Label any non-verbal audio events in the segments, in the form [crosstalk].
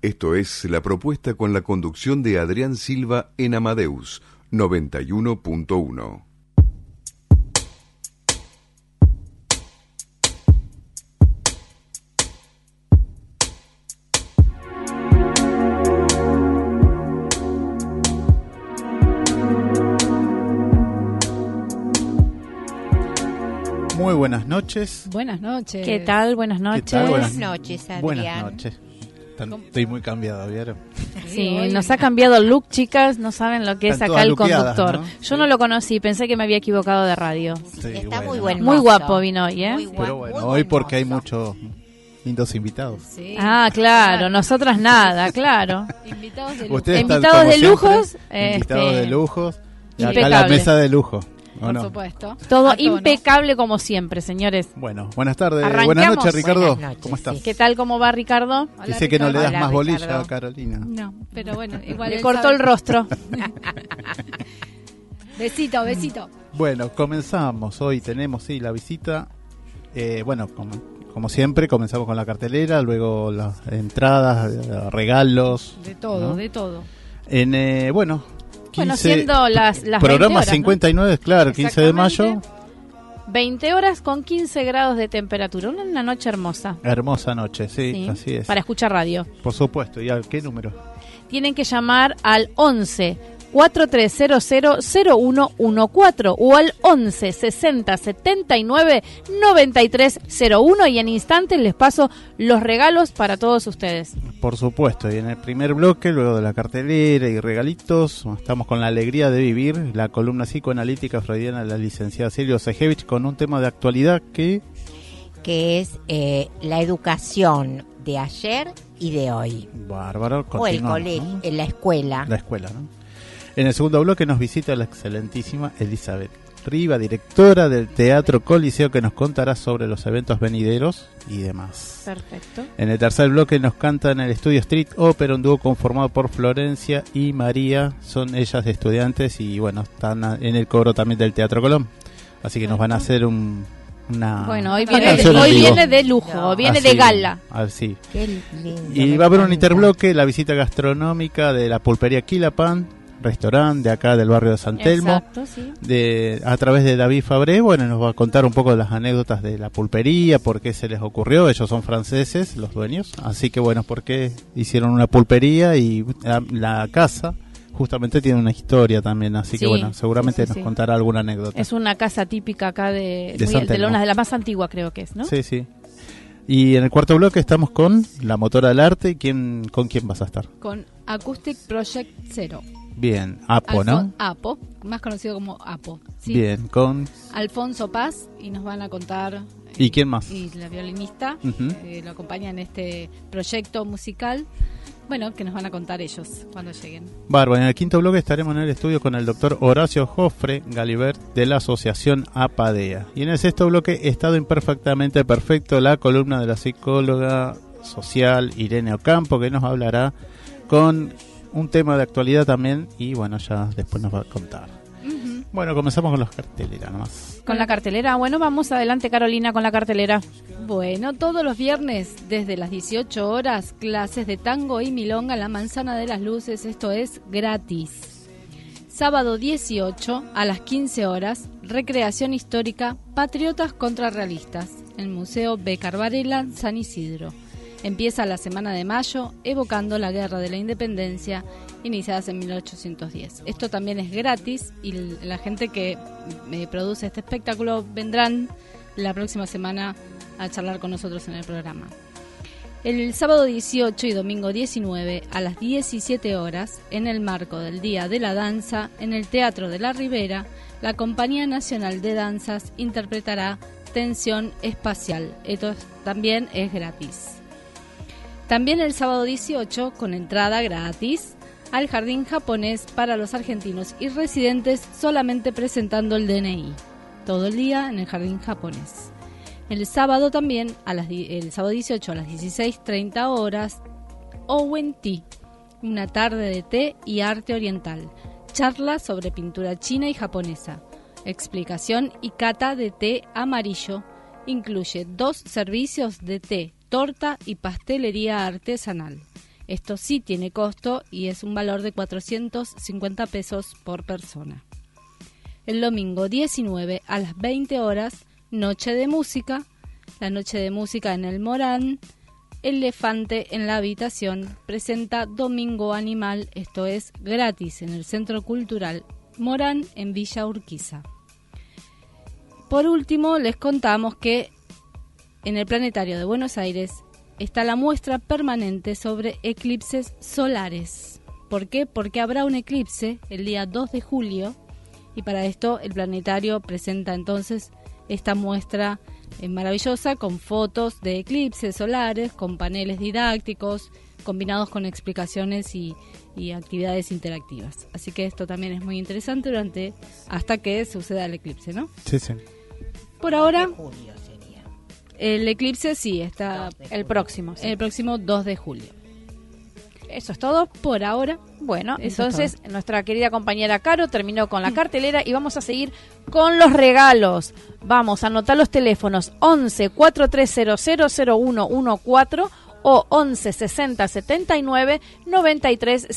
Esto es la propuesta con la conducción de Adrián Silva en Amadeus 91.1. Muy buenas noches. Buenas noches. ¿Qué tal? Buenas noches. ¿Qué tal? Buenas noches, Adrián. Buenas noches. Tan- Estoy muy cambiado, ¿vieron? Sí, nos ha cambiado el look, chicas. No saben lo que es acá el conductor. ¿no? Yo no lo conocí, pensé que me había equivocado de radio. Sí, Está bueno. muy buen Muy guapo vino hoy, ¿eh? Muy gua- Pero bueno, muy hoy porque hay muchos lindos invitados. Sí. Ah, claro, nosotras nada, claro. Invitados de lujo. Ustedes están, Invitados de siempre, lujos, Invitados este, de lujos. Y acá la mesa de lujo. ¿O Por no? supuesto. Todo impecable como siempre, señores. Bueno, buenas tardes. ¿Arrancamos? Buenas noches, Ricardo. Buenas noches, ¿Cómo estás? sí. ¿Qué tal? ¿Cómo va Ricardo? Hola, Dice que no le das Hola, más bolilla Ricardo. a Carolina. No, pero bueno, [laughs] igual Le cortó sabe. el rostro. [laughs] Besito, besito. Bueno, comenzamos. Hoy tenemos, sí, la visita. Eh, bueno, como, como siempre, comenzamos con la cartelera, luego las entradas, eh, regalos. De todo, ¿no? de todo. En, eh, bueno, 15, Bueno, siendo las, las 20 programa horas, ¿no? 59, claro, 15 de mayo. Exactamente. 20 horas con 15 grados de temperatura. Una, una noche hermosa. Hermosa noche, sí, Sí, así es. Para escuchar radio. Por supuesto. ¿Y a qué número? Tienen que llamar al 11 4300-0114 o al 11 60 79 9301 y en instantes les paso los regalos para todos ustedes. Por supuesto. Y en el primer bloque, luego de la cartelera y regalitos, estamos con la alegría de vivir, la columna psicoanalítica freudiana de la licenciada Silvia Sejevich con un tema de actualidad que Que es eh, la educación de ayer y de hoy. Bárbaro, O el colegio, ¿no? en la escuela. La escuela, ¿no? En el segundo bloque nos visita la excelentísima Elizabeth Riva, directora del Teatro Coliseo, que nos contará sobre los eventos venideros y demás. Perfecto. En el tercer bloque nos canta en el estudio Street Opera, un dúo conformado por Florencia y María. Son ellas estudiantes y bueno, están en el coro también del Teatro Colón. Así que nos van a hacer un, una, Bueno, hoy viene, de, hoy viene de lujo, viene Así, de gala. Así. Qué lindo. Y va a haber un interbloque, la visita gastronómica de la pulpería Quilapan, restaurante de acá del barrio de San Telmo, Exacto, sí. de, a través de David Fabré. Bueno, nos va a contar un poco de las anécdotas de la pulpería, por qué se les ocurrió. Ellos son franceses, los dueños. Así que bueno, por qué hicieron una pulpería y la, la casa justamente tiene una historia también. Así que bueno, seguramente sí, sí, nos sí. contará alguna anécdota. Es una casa típica acá de, De muy- San de Telmo. una de la más antigua creo que es, ¿no? Sí, sí. Y en el cuarto bloque estamos con la motora del arte. ¿Quién, ¿Con quién vas a estar? Con Acoustic Project Zero. Bien, Apo, Alfo- ¿no? Apo, más conocido como Apo. ¿sí? Bien, con... Alfonso Paz y nos van a contar. ¿Y eh, quién más? Y la violinista eh, lo acompaña en este proyecto musical. Bueno, que nos van a contar ellos cuando lleguen. Bárbaro, en el quinto bloque estaremos en el estudio con el doctor Horacio Jofre Galibert de la Asociación APADEA. Y en el sexto bloque, Estado Imperfectamente Perfecto, la columna de la psicóloga social Irene Ocampo, que nos hablará con un tema de actualidad también y bueno, ya después nos va a contar. Bueno, comenzamos con las carteleras nomás. Con la cartelera. Bueno, vamos adelante Carolina con la cartelera. Bueno, todos los viernes desde las 18 horas, clases de tango y milonga en la Manzana de las Luces, esto es gratis. Sábado 18 a las 15 horas, recreación histórica Patriotas contra Realistas, en el Museo Becar Varela, San Isidro. Empieza la semana de mayo evocando la Guerra de la Independencia iniciadas en 1810. Esto también es gratis y la gente que me eh, produce este espectáculo vendrán la próxima semana a charlar con nosotros en el programa. El sábado 18 y domingo 19 a las 17 horas, en el marco del Día de la Danza, en el Teatro de la Ribera, la Compañía Nacional de Danzas interpretará Tensión Espacial. Esto también es gratis. También el sábado 18, con entrada gratis, al Jardín Japonés para los argentinos y residentes solamente presentando el DNI. Todo el día en el Jardín Japonés. El sábado también, a las, el sábado 18 a las 16.30 horas, Owen Tea, una tarde de té y arte oriental. Charla sobre pintura china y japonesa. Explicación y cata de té amarillo. Incluye dos servicios de té, torta y pastelería artesanal. Esto sí tiene costo y es un valor de 450 pesos por persona. El domingo 19 a las 20 horas Noche de Música, la Noche de Música en el Morán, Elefante en la Habitación presenta Domingo Animal, esto es gratis en el Centro Cultural Morán en Villa Urquiza. Por último, les contamos que en el Planetario de Buenos Aires está la muestra permanente sobre eclipses solares. ¿Por qué? Porque habrá un eclipse el día 2 de julio y para esto el planetario presenta entonces esta muestra eh, maravillosa con fotos de eclipses solares, con paneles didácticos, combinados con explicaciones y, actividades interactivas. Así que esto también es muy interesante durante hasta que suceda el eclipse, ¿no? Sí, sí. Por ahora, el eclipse sí está el próximo, el próximo 2 de julio. Eso es todo por ahora. Bueno, entonces nuestra querida compañera Caro terminó con la cartelera y vamos a seguir con los regalos. Vamos a anotar los teléfonos 11 4300 0114 o 11 60 79 93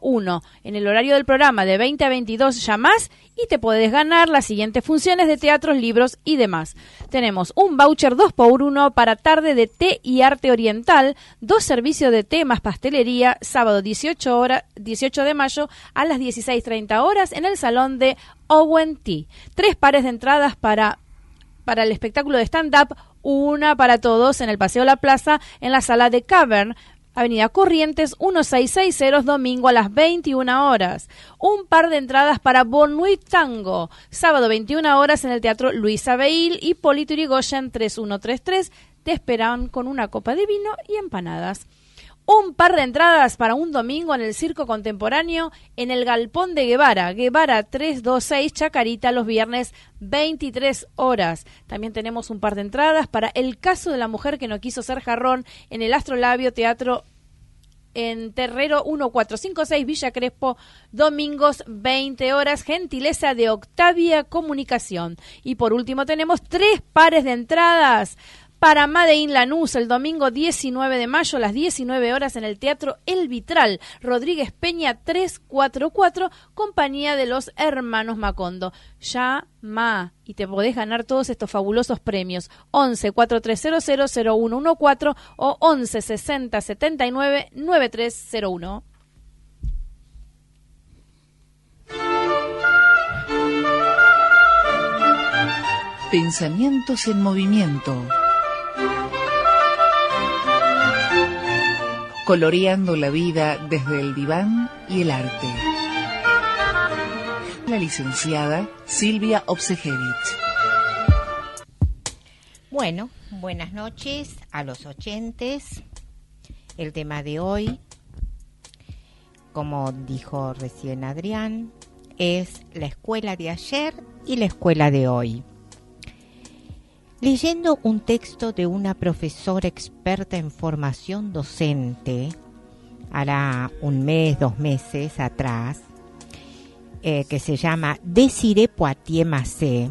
01. En el horario del programa de 20 a 22 llamás y te puedes ganar las siguientes funciones de teatros, libros y demás. Tenemos un voucher 2x1 para tarde de té y arte oriental, dos servicios de té más pastelería, sábado 18, hora, 18 de mayo a las 16.30 horas en el salón de Owen Tea. Tres pares de entradas para, para el espectáculo de stand-up una para todos en el Paseo La Plaza en la sala de Cavern, Avenida Corrientes 1660, domingo a las 21 horas. Un par de entradas para Bonnuit Tango, sábado 21 horas en el Teatro Luisa Beil y Polito Irigoyen 3133. Te esperan con una copa de vino y empanadas un par de entradas para un domingo en el Circo Contemporáneo en el Galpón de Guevara, Guevara 326 Chacarita los viernes 23 horas. También tenemos un par de entradas para El caso de la mujer que no quiso ser jarrón en el Astrolabio Teatro en Terrero 1456 Villa Crespo, domingos 20 horas, gentileza de Octavia Comunicación. Y por último tenemos tres pares de entradas para Madein Lanús el domingo 19 de mayo a las 19 horas en el Teatro El Vitral, Rodríguez Peña 344, compañía de los hermanos Macondo. Llama y te podés ganar todos estos fabulosos premios. 11 4300 0114 o 11 60 79 9301. Pensamientos en movimiento. Coloreando la vida desde el diván y el arte. La licenciada Silvia Obsejevich. Bueno, buenas noches a los oyentes. El tema de hoy, como dijo recién Adrián, es la escuela de ayer y la escuela de hoy. Leyendo un texto de una profesora experta en formación docente, hará un mes, dos meses atrás, eh, que se llama Desiree Poitier Massé,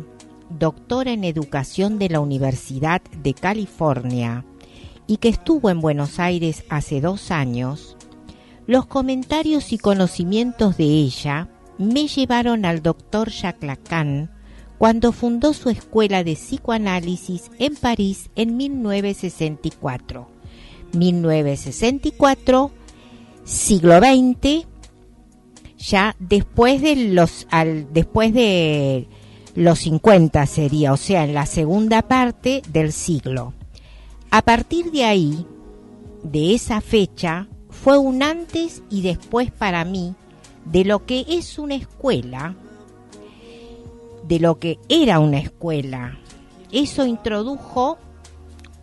doctora en educación de la Universidad de California y que estuvo en Buenos Aires hace dos años, los comentarios y conocimientos de ella me llevaron al doctor Jacques Lacan, cuando fundó su escuela de psicoanálisis en París en 1964. 1964, siglo XX, ya después de los al, después de los 50 sería, o sea, en la segunda parte del siglo. A partir de ahí, de esa fecha, fue un antes y después para mí de lo que es una escuela, de lo que era una escuela. Eso introdujo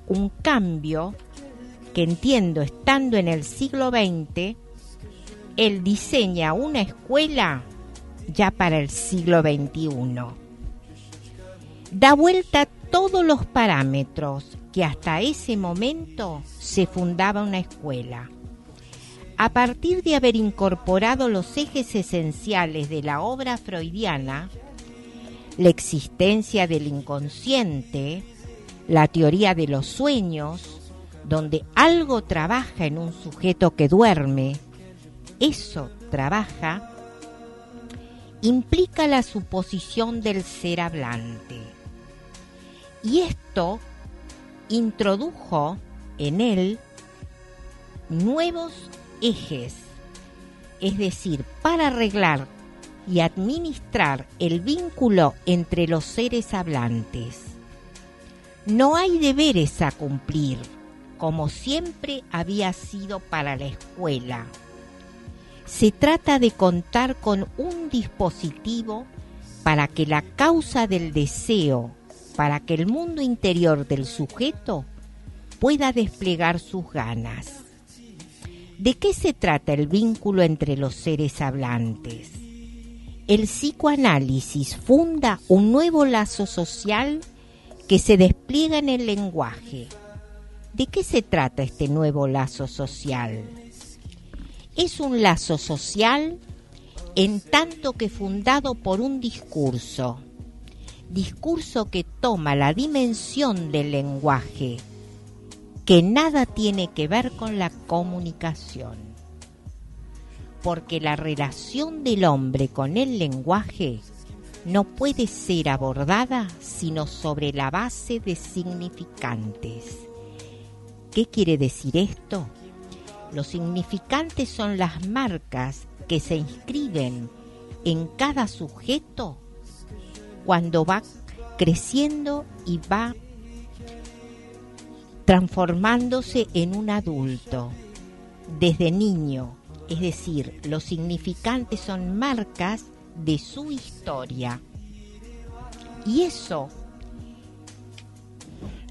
un cambio que entiendo estando en el siglo XX, él diseña una escuela ya para el siglo XXI. Da vuelta todos los parámetros que hasta ese momento se fundaba una escuela. A partir de haber incorporado los ejes esenciales de la obra freudiana, la existencia del inconsciente, la teoría de los sueños, donde algo trabaja en un sujeto que duerme, eso trabaja, implica la suposición del ser hablante. Y esto introdujo en él nuevos ejes, es decir, para arreglar y administrar el vínculo entre los seres hablantes. No hay deberes a cumplir, como siempre había sido para la escuela. Se trata de contar con un dispositivo para que la causa del deseo, para que el mundo interior del sujeto pueda desplegar sus ganas. ¿De qué se trata el vínculo entre los seres hablantes? El psicoanálisis funda un nuevo lazo social que se despliega en el lenguaje. ¿De qué se trata este nuevo lazo social? Es un lazo social en tanto que fundado por un discurso, discurso que toma la dimensión del lenguaje, que nada tiene que ver con la comunicación. Porque la relación del hombre con el lenguaje no puede ser abordada sino sobre la base de significantes. ¿Qué quiere decir esto? Los significantes son las marcas que se inscriben en cada sujeto cuando va creciendo y va transformándose en un adulto desde niño. Es decir, los significantes son marcas de su historia. Y eso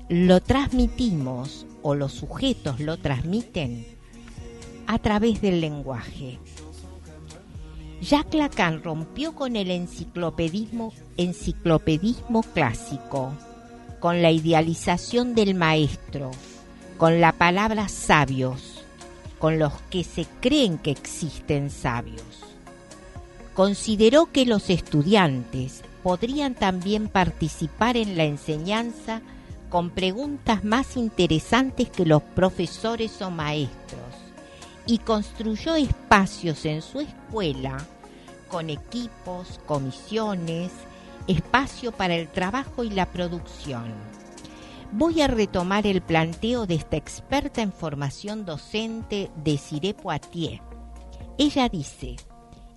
lo transmitimos o los sujetos lo transmiten a través del lenguaje. Jacques Lacan rompió con el enciclopedismo, enciclopedismo clásico con la idealización del maestro, con la palabra sabios, con los que se creen que existen sabios. Consideró que los estudiantes podrían también participar en la enseñanza con preguntas más interesantes que los profesores o maestros y construyó espacios en su escuela con equipos, comisiones, espacio para el trabajo y la producción. Voy a retomar el planteo de esta experta en formación docente de Cire Poitiers. Ella dice,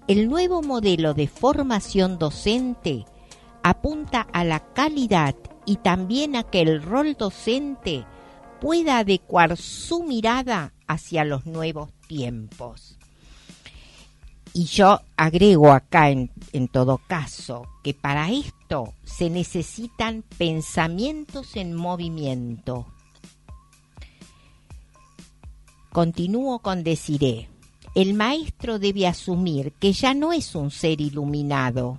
el nuevo modelo de formación docente apunta a la calidad y también a que el rol docente pueda adecuar su mirada hacia los nuevos tiempos. Y yo agrego acá en, en, todo caso que para esto se necesitan pensamientos en movimiento. Continúo con deciré, el maestro debe asumir que ya no es un ser iluminado,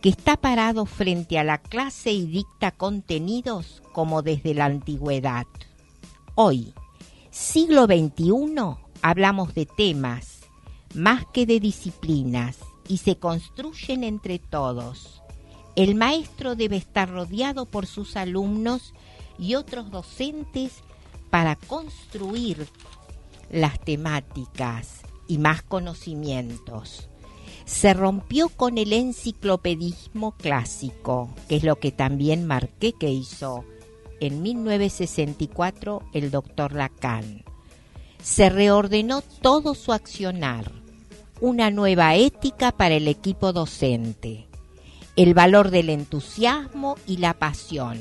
que está parado frente a la clase y dicta contenidos como desde la antigüedad. Hoy, siglo XXI, hablamos de temas más que de disciplinas, y se construyen entre todos. El maestro debe estar rodeado por sus alumnos y otros docentes para construir las temáticas y más conocimientos. Se rompió con el enciclopedismo clásico, que es lo que también marqué que hizo en 1964 el doctor Lacan. Se reordenó todo su accionar una nueva ética para el equipo docente, el valor del entusiasmo y la pasión.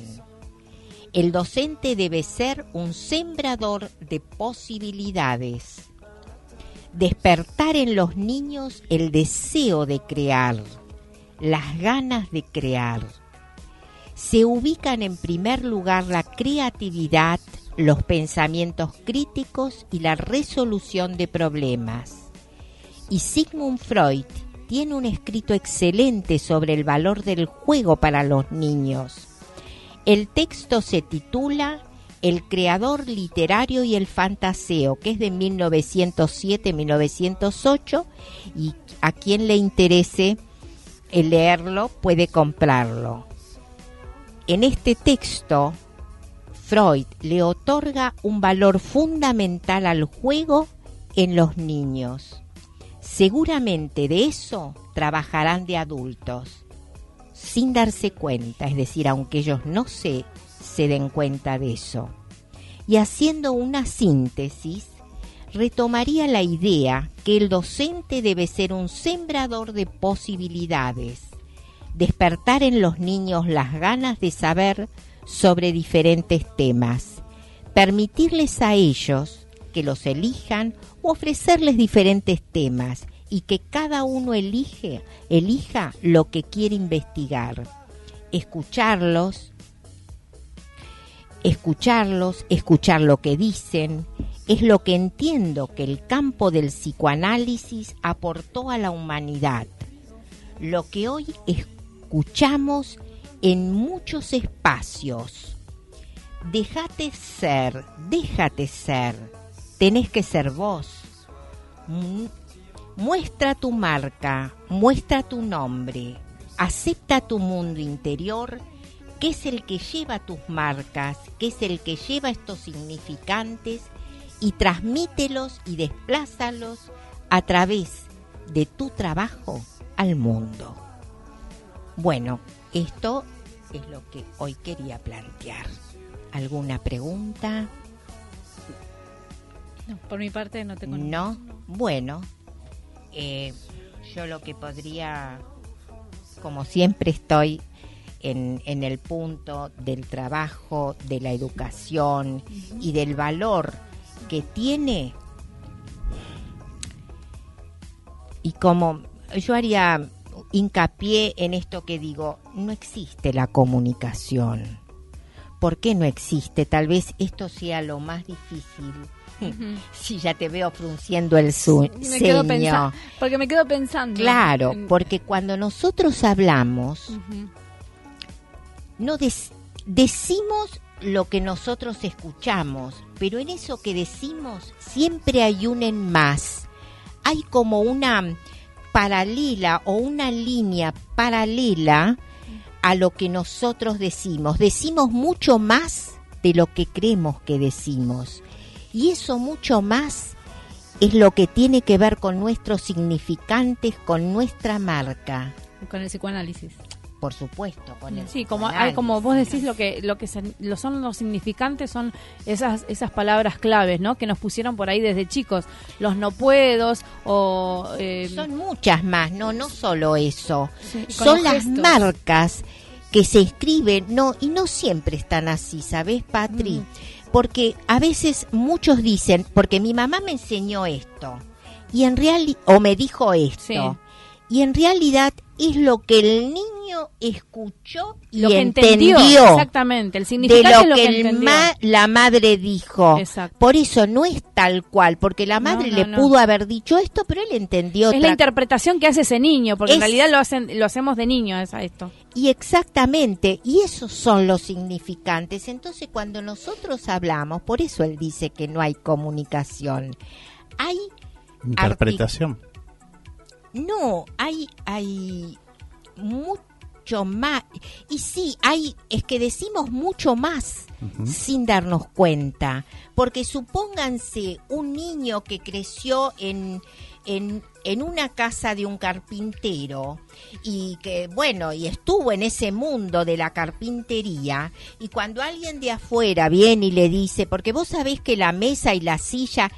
El docente debe ser un sembrador de posibilidades, despertar en los niños el deseo de crear, las ganas de crear. Se ubican en primer lugar la creatividad, los pensamientos críticos y la resolución de problemas. Y Sigmund Freud tiene un escrito excelente sobre el valor del juego para los niños. El texto se titula El creador literario y el fantaseo, que es de 1907-1908 y a quien le interese leerlo puede comprarlo. En este texto, Freud le otorga un valor fundamental al juego en los niños. Seguramente de eso trabajarán de adultos, sin darse cuenta, es decir, aunque ellos no se, se den cuenta de eso. Y haciendo una síntesis, retomaría la idea que el docente debe ser un sembrador de posibilidades, despertar en los niños las ganas de saber sobre diferentes temas, permitirles a ellos que los elijan ofrecerles diferentes temas y que cada uno elige, elija lo que quiere investigar. Escucharlos, escucharlos, escuchar lo que dicen, es lo que entiendo que el campo del psicoanálisis aportó a la humanidad. Lo que hoy escuchamos en muchos espacios. Déjate ser, déjate ser, tenés que ser vos. Muestra tu marca, muestra tu nombre, acepta tu mundo interior, que es el que lleva tus marcas, que es el que lleva estos significantes y transmítelos y desplázalos a través de tu trabajo al mundo. Bueno, esto es lo que hoy quería plantear. ¿Alguna pregunta? No, por mi parte no tengo No, bueno, eh, yo lo que podría, como siempre estoy en, en, el punto del trabajo, de la educación y del valor que tiene y como yo haría hincapié en esto que digo, no existe la comunicación. ¿Por qué no existe? Tal vez esto sea lo más difícil. Si ya te veo frunciendo el su porque me quedo pensando. Claro, porque cuando nosotros hablamos, no decimos lo que nosotros escuchamos, pero en eso que decimos siempre hay un en más. Hay como una paralela o una línea paralela a lo que nosotros decimos. Decimos mucho más de lo que creemos que decimos. Y eso mucho más es lo que tiene que ver con nuestros significantes, con nuestra marca. Con el psicoanálisis. Por supuesto con el sí como hay como vos decís lo que lo que lo son los significantes son esas esas palabras claves no que nos pusieron por ahí desde chicos. Los no puedos o eh, son muchas más no no solo eso. Son las marcas que se escriben no y no siempre están así sabes Patri mm. Porque a veces muchos dicen porque mi mamá me enseñó esto y en realidad o me dijo esto y en realidad es lo que el niño escuchó y lo que entendió, Exactamente, el significado de lo, que, la madre dijo. Por eso no es tal cual, porque la madre le pudo haber dicho esto, pero él entendió. Es la interpretación que hace ese niño, porque en realidad lo hacen, lo hacemos de niño a esto. Y exactamente, y esos son los significantes. Entonces, cuando nosotros hablamos, por eso él dice que no hay comunicación, hay interpretación no, hay, hay mucho más. Y sí, hay, es que decimos mucho más sin darnos cuenta. Porque supónganse un niño que creció en, en, en, una casa de un carpintero y que, bueno, y estuvo en ese mundo de la carpintería y cuando alguien de afuera viene y le dice, porque vos sabés que la mesa y la silla,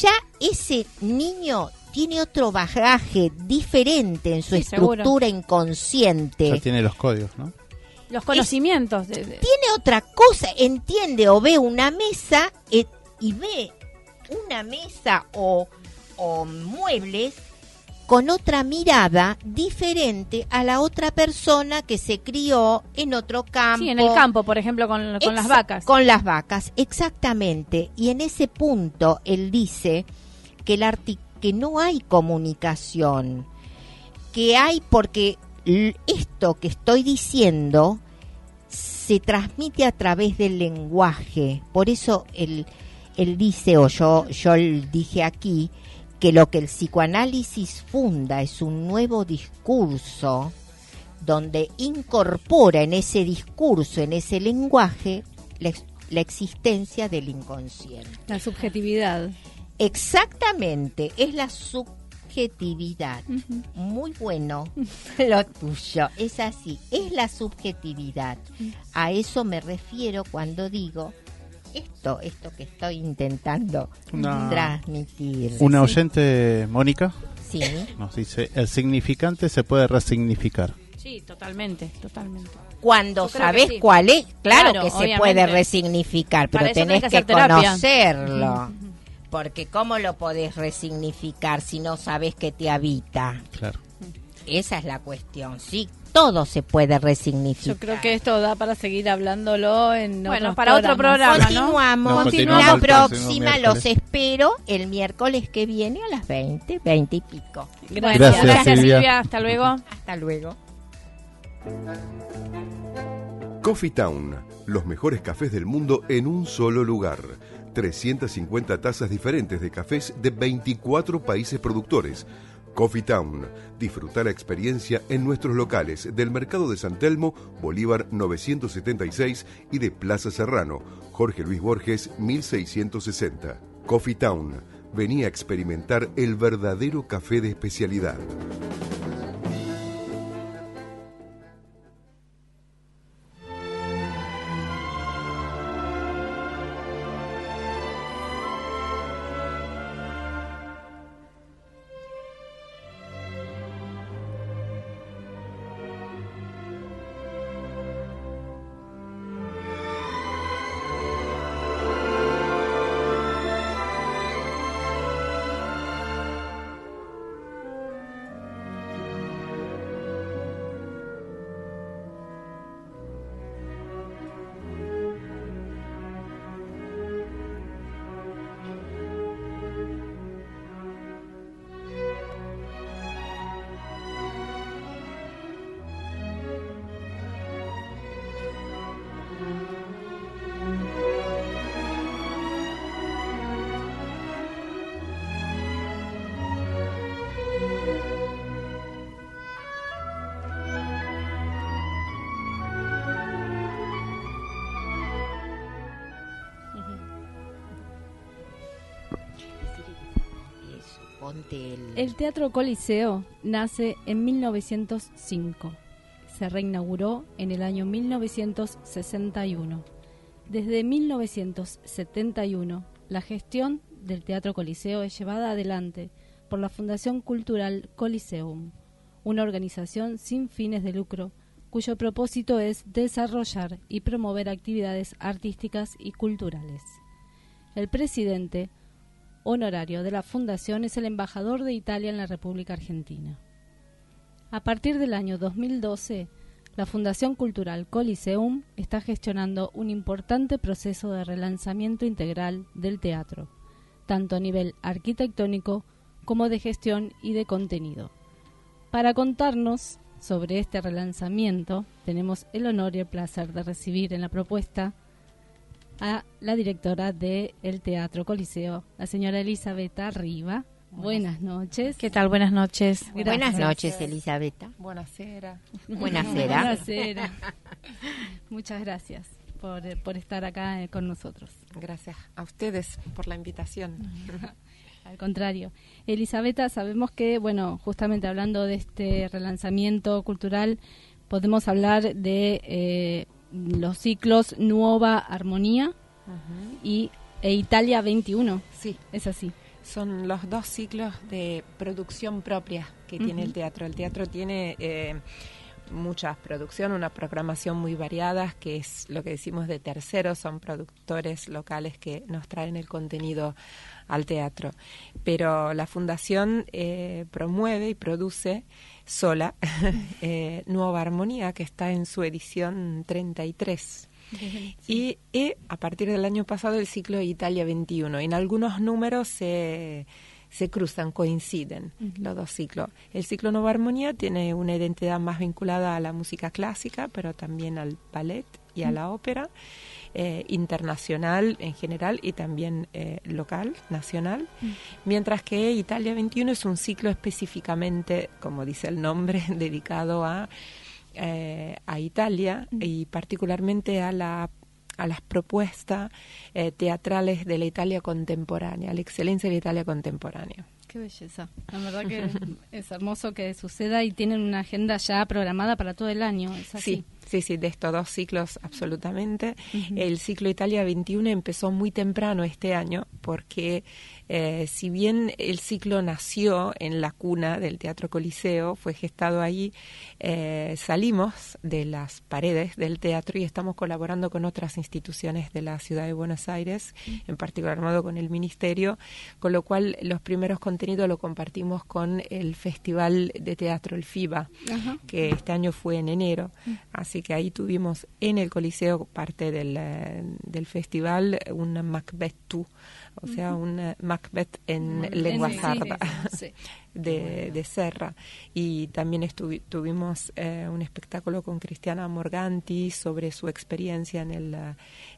ya ese niño tiene otro bagaje diferente en su Sí, seguro. estructura inconsciente. Ya tiene los códigos, ¿no? Los conocimientos. de- de- tiene otra cosa, entiende o ve una mesa eh, y ve una mesa o, o muebles con otra mirada diferente a la otra persona que se crió en otro campo. sí, en el campo, por ejemplo, con, con las vacas. Con las vacas, exactamente. Y en ese punto él dice que, el arti- que no hay comunicación, que hay porque esto que estoy diciendo se transmite a través del lenguaje. Por eso él, él dice, o yo, yo dije aquí, que lo que el psicoanálisis funda es un nuevo discurso donde incorpora en ese discurso, en ese lenguaje, la, ex- la existencia del inconsciente. La subjetividad. Exactamente, es la subjetividad. Muy bueno [laughs] lo tuyo, es así, es la subjetividad. A eso me refiero cuando digo esto, esto que estoy intentando Una- transmitir. Una oyente, Mónica, Sí. nos dice, el significante se puede resignificar. Sí, totalmente, totalmente. Cuando sabes sí. cuál es, claro, Claro, que se obviamente. puede resignificar, pero tenés tenés que conocerlo. Porque ¿cómo lo podés resignificar si no sabes que te habita? Claro. Esa es la cuestión, sí, todo se puede resignificar. Yo creo que esto da para seguir hablándolo en Bueno, para otro programa. Continuamos, No, la continuamos próxima los espero el miércoles que viene a las 20, 20 y pico. Gracias, gracias, Silvia. Silvia. Hasta luego. Hasta luego. Coffee Town, los mejores cafés del mundo en un solo lugar. 350 tazas diferentes de cafés de 24 países productores. Coffee Town, disfruta la experiencia en nuestros locales del Mercado de San Telmo, Bolívar 976 y de Plaza Serrano, Jorge Luis Borges 1660. Coffee Town, venía a experimentar el verdadero café de especialidad. El... Teatro Coliseo nace en 1905. Se reinauguró en el año 1961. Desde 1971, la gestión del Teatro Coliseo es llevada adelante por la Fundación Cultural Coliseum, una organización sin fines de lucro cuyo propósito es desarrollar y promover actividades artísticas y culturales. El presidente honorario de la Fundación es el embajador de Italia en la República Argentina. A partir del año 2012, la Fundación Cultural Coliseum está gestionando un importante proceso de relanzamiento integral del teatro, tanto a nivel arquitectónico como de gestión y de contenido. Para contarnos sobre este relanzamiento, tenemos el honor y el placer de recibir en la propuesta a la directora del Teatro Coliseo, la señora Elisabetta Riva. Buenas noches. ¿Qué tal? Buenas noches. Buenas Gracias. noches, Elisabetta. Buonasera. Buenas Buenasera. [laughs] Muchas gracias por, por estar acá eh, con nosotros. Gracias a ustedes por la invitación. [laughs] Al contrario. Elisabetta, sabemos que, bueno, justamente hablando de este relanzamiento cultural, podemos hablar de eh, los ciclos Nuova Armonía y, e Italia 21. Sí, Es así. Son los dos ciclos de producción propia que tiene el teatro. El teatro tiene eh, muchas producciones, una programación muy variada, que es lo que decimos de terceros, son productores locales que nos traen el contenido al teatro. Pero la fundación eh, promueve y produce sola [laughs] eh, Nueva Armonía, que está en su edición 33. Y, y, a partir del año pasado el ciclo Italia 21. En algunos números se se cruzan, coinciden los dos ciclos. El ciclo Nueva Armonía tiene una identidad más vinculada a la música clásica, pero también al ballet y a la ópera, eh, internacional en general y también eh, local, nacional, mientras que Italia 21 es un ciclo específicamente, como dice el nombre, [laughs] dedicado a, eh, a Italia y particularmente a la a las propuestas eh, teatrales de la Italia contemporánea, a la excelencia de la Italia contemporánea. Qué belleza. La verdad [laughs] que es hermoso que suceda y tienen una agenda ya programada para todo el año. ¿es así? Sí, Sí, sí, de estos dos ciclos absolutamente. El ciclo Italia 21 empezó muy temprano este año porque eh, si bien el ciclo nació en la cuna del Teatro Coliseo, fue gestado ahí, eh, salimos de las paredes del teatro y estamos colaborando con otras instituciones de la ciudad de Buenos Aires, en particular modo con el Ministerio, con lo cual los primeros contenidos lo compartimos con el Festival de Teatro, el FIBA, que este año fue en enero. Así Así que ahí tuvimos en el Coliseo parte del, eh, del festival un Macbeth 2, o sea, un eh, Macbeth en lengua sarda [laughs] de, de, Serra. Y también tuvimos eh, un espectáculo con Cristiana Morganti sobre su experiencia en el,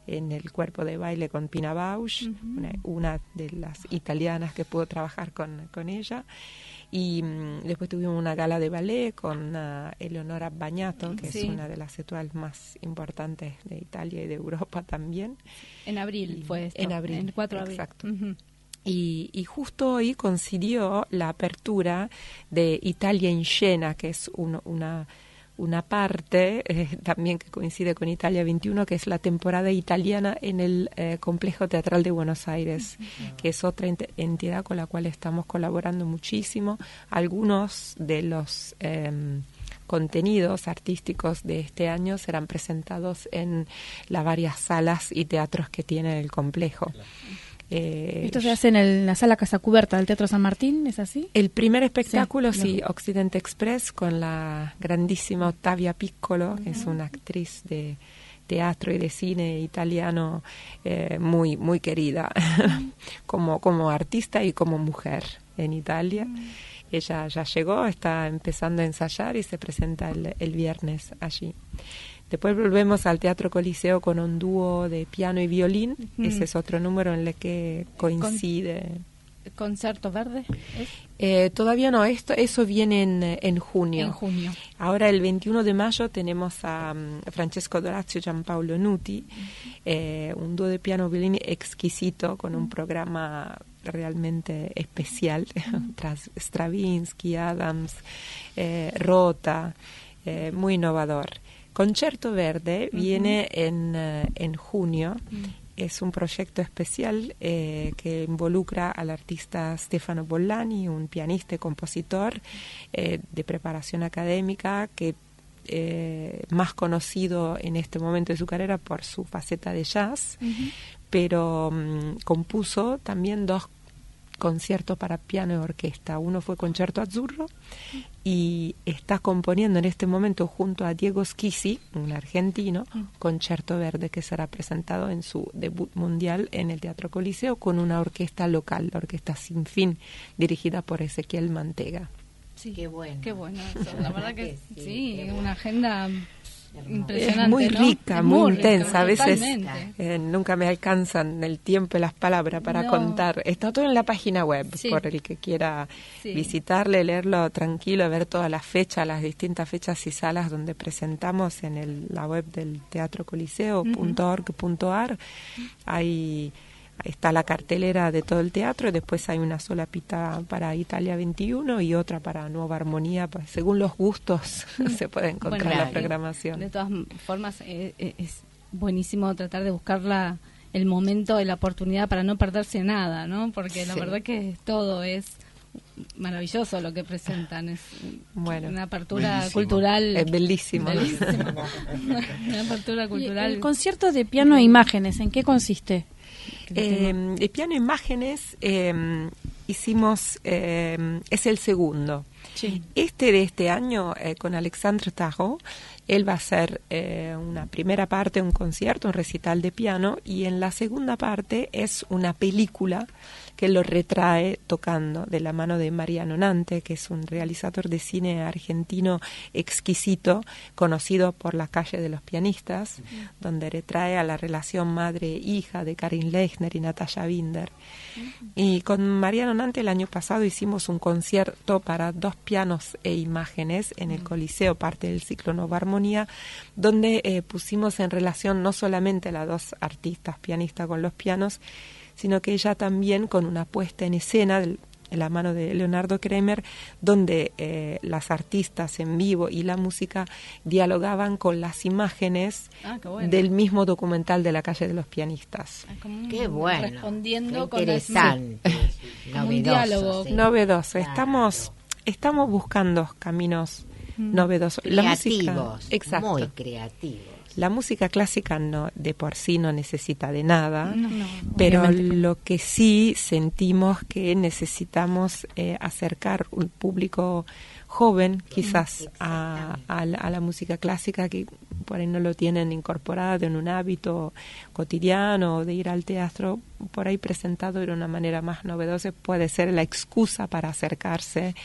en el cuerpo de baile con Pina Bausch, una, una, de las italianas que pudo trabajar con, con ella. Y mm, después tuvimos una gala de ballet con uh, Eleonora Bagnato, que es una de las actuales más importantes de Italia y de Europa también. En abril fue esto. En abril. En 4 de abril. Exacto. Y, y, justo hoy coincidió la apertura de Italia en Scena, que es una una parte eh, también que coincide con Italia 21, que es la temporada italiana en el eh, Complejo Teatral de Buenos Aires, que es otra entidad con la cual estamos colaborando muchísimo. Algunos de los em, contenidos artísticos de este año serán presentados en las varias salas y teatros que tiene el complejo. Eh, ¿Esto se hace en, la sala Casa Cubierta del Teatro San Martín? ¿Es así? El primer espectáculo, sí, Occidente Express, con la grandísima Ottavia Piccolo, que es una actriz de teatro y de cine italiano eh, muy, muy querida [laughs] como, como artista y como mujer en Italia. Ella ya llegó, está empezando a ensayar y se presenta el, el viernes allí. Después volvemos al Teatro Coliseo con un dúo de piano y violín. Ese es otro número en el que coincide. ¿Concerto verde? Eh, todavía no, esto, eso viene en, en, junio. En junio. Ahora el 21 de mayo tenemos a, mm, Francesco Dorazio y Gianpaolo Nuti, eh, un dúo de piano y violín exquisito con un programa realmente especial, [laughs] tras Stravinsky, Adams, eh, Rota, muy innovador. Concerto Verde viene en, eh, en junio. Mm. Es un proyecto especial eh, que involucra al artista Stefano Bollani, un pianista y compositor eh, de preparación académica que más conocido en este momento de su carrera por su faceta de jazz, pero mm, compuso también dos concierto para piano y orquesta. Uno fue Concerto Azzurro y está componiendo en este momento junto a Diego Schisi, un argentino, mm. Concerto Verde que será presentado en su debut mundial en el Teatro Coliseo con una orquesta local, la Orquesta Sin Fin, dirigida por Ezequiel Mantega. Sí, qué bueno. Qué bueno. La verdad que, [laughs] sí, una agenda es muy rica, muy, intensa. a veces. eh, nunca me alcanzan el tiempo y las palabras para contar. Está todo en la página web, por el que quiera visitarle, leerlo tranquilo, ver todas las fechas, las distintas fechas y salas donde presentamos en el, la web del Teatro Coliseo.org.ar. Hay está la cartelera de todo el teatro y después hay una sola pita para Italia 21 y otra para Nueva Armonía. Pues, según los gustos [laughs] se puede encontrar la programación. De todas formas, eh, eh, es buenísimo tratar de buscarla el momento, la oportunidad para no perderse nada, ¿no? Porque la verdad que todo es maravilloso lo que presentan. Es bueno, una apertura cultural. Es bellísimo. [laughs] una apertura cultural. el concierto de piano e imágenes, ¿en qué consiste? Eh, el piano imágenes eh, hicimos, eh, es el segundo. Este de este año, eh, con Alexandre Tajo, él va a hacer eh, una primera parte, un concierto, un recital de piano, y en la segunda parte es una película que lo retrae tocando de la mano de Mariano Nante, que es un realizador de cine argentino exquisito, conocido por la calle de los pianistas, donde retrae a la relación madre-hija de Karin Lechner y Natalia Binder. Y con Mariano Nante el año pasado hicimos un concierto para dos pianos e imágenes en el Coliseo, parte del ciclo Nova Armonía, donde eh, pusimos en relación no solamente las dos artistas pianistas con los pianos, sino que ella también con una puesta en escena en la mano de Leonardo Kremer, donde eh, las artistas en vivo y la música dialogaban con las imágenes ah, del mismo documental de la calle de los pianistas. Ah, qué bueno. Respondiendo con interesante. [laughs] diálogo. Novedoso. Estamos, estamos buscando caminos mm. novedosos. Creativos, la muy creativos. La música clásica no, de por sí no necesita de nada, pero lo que sí sentimos que necesitamos eh, acercar un público joven quizás a, la, música clásica que por ahí no lo tienen incorporado en un hábito cotidiano de ir al teatro, por ahí presentado de una manera más novedosa puede ser la excusa para acercarse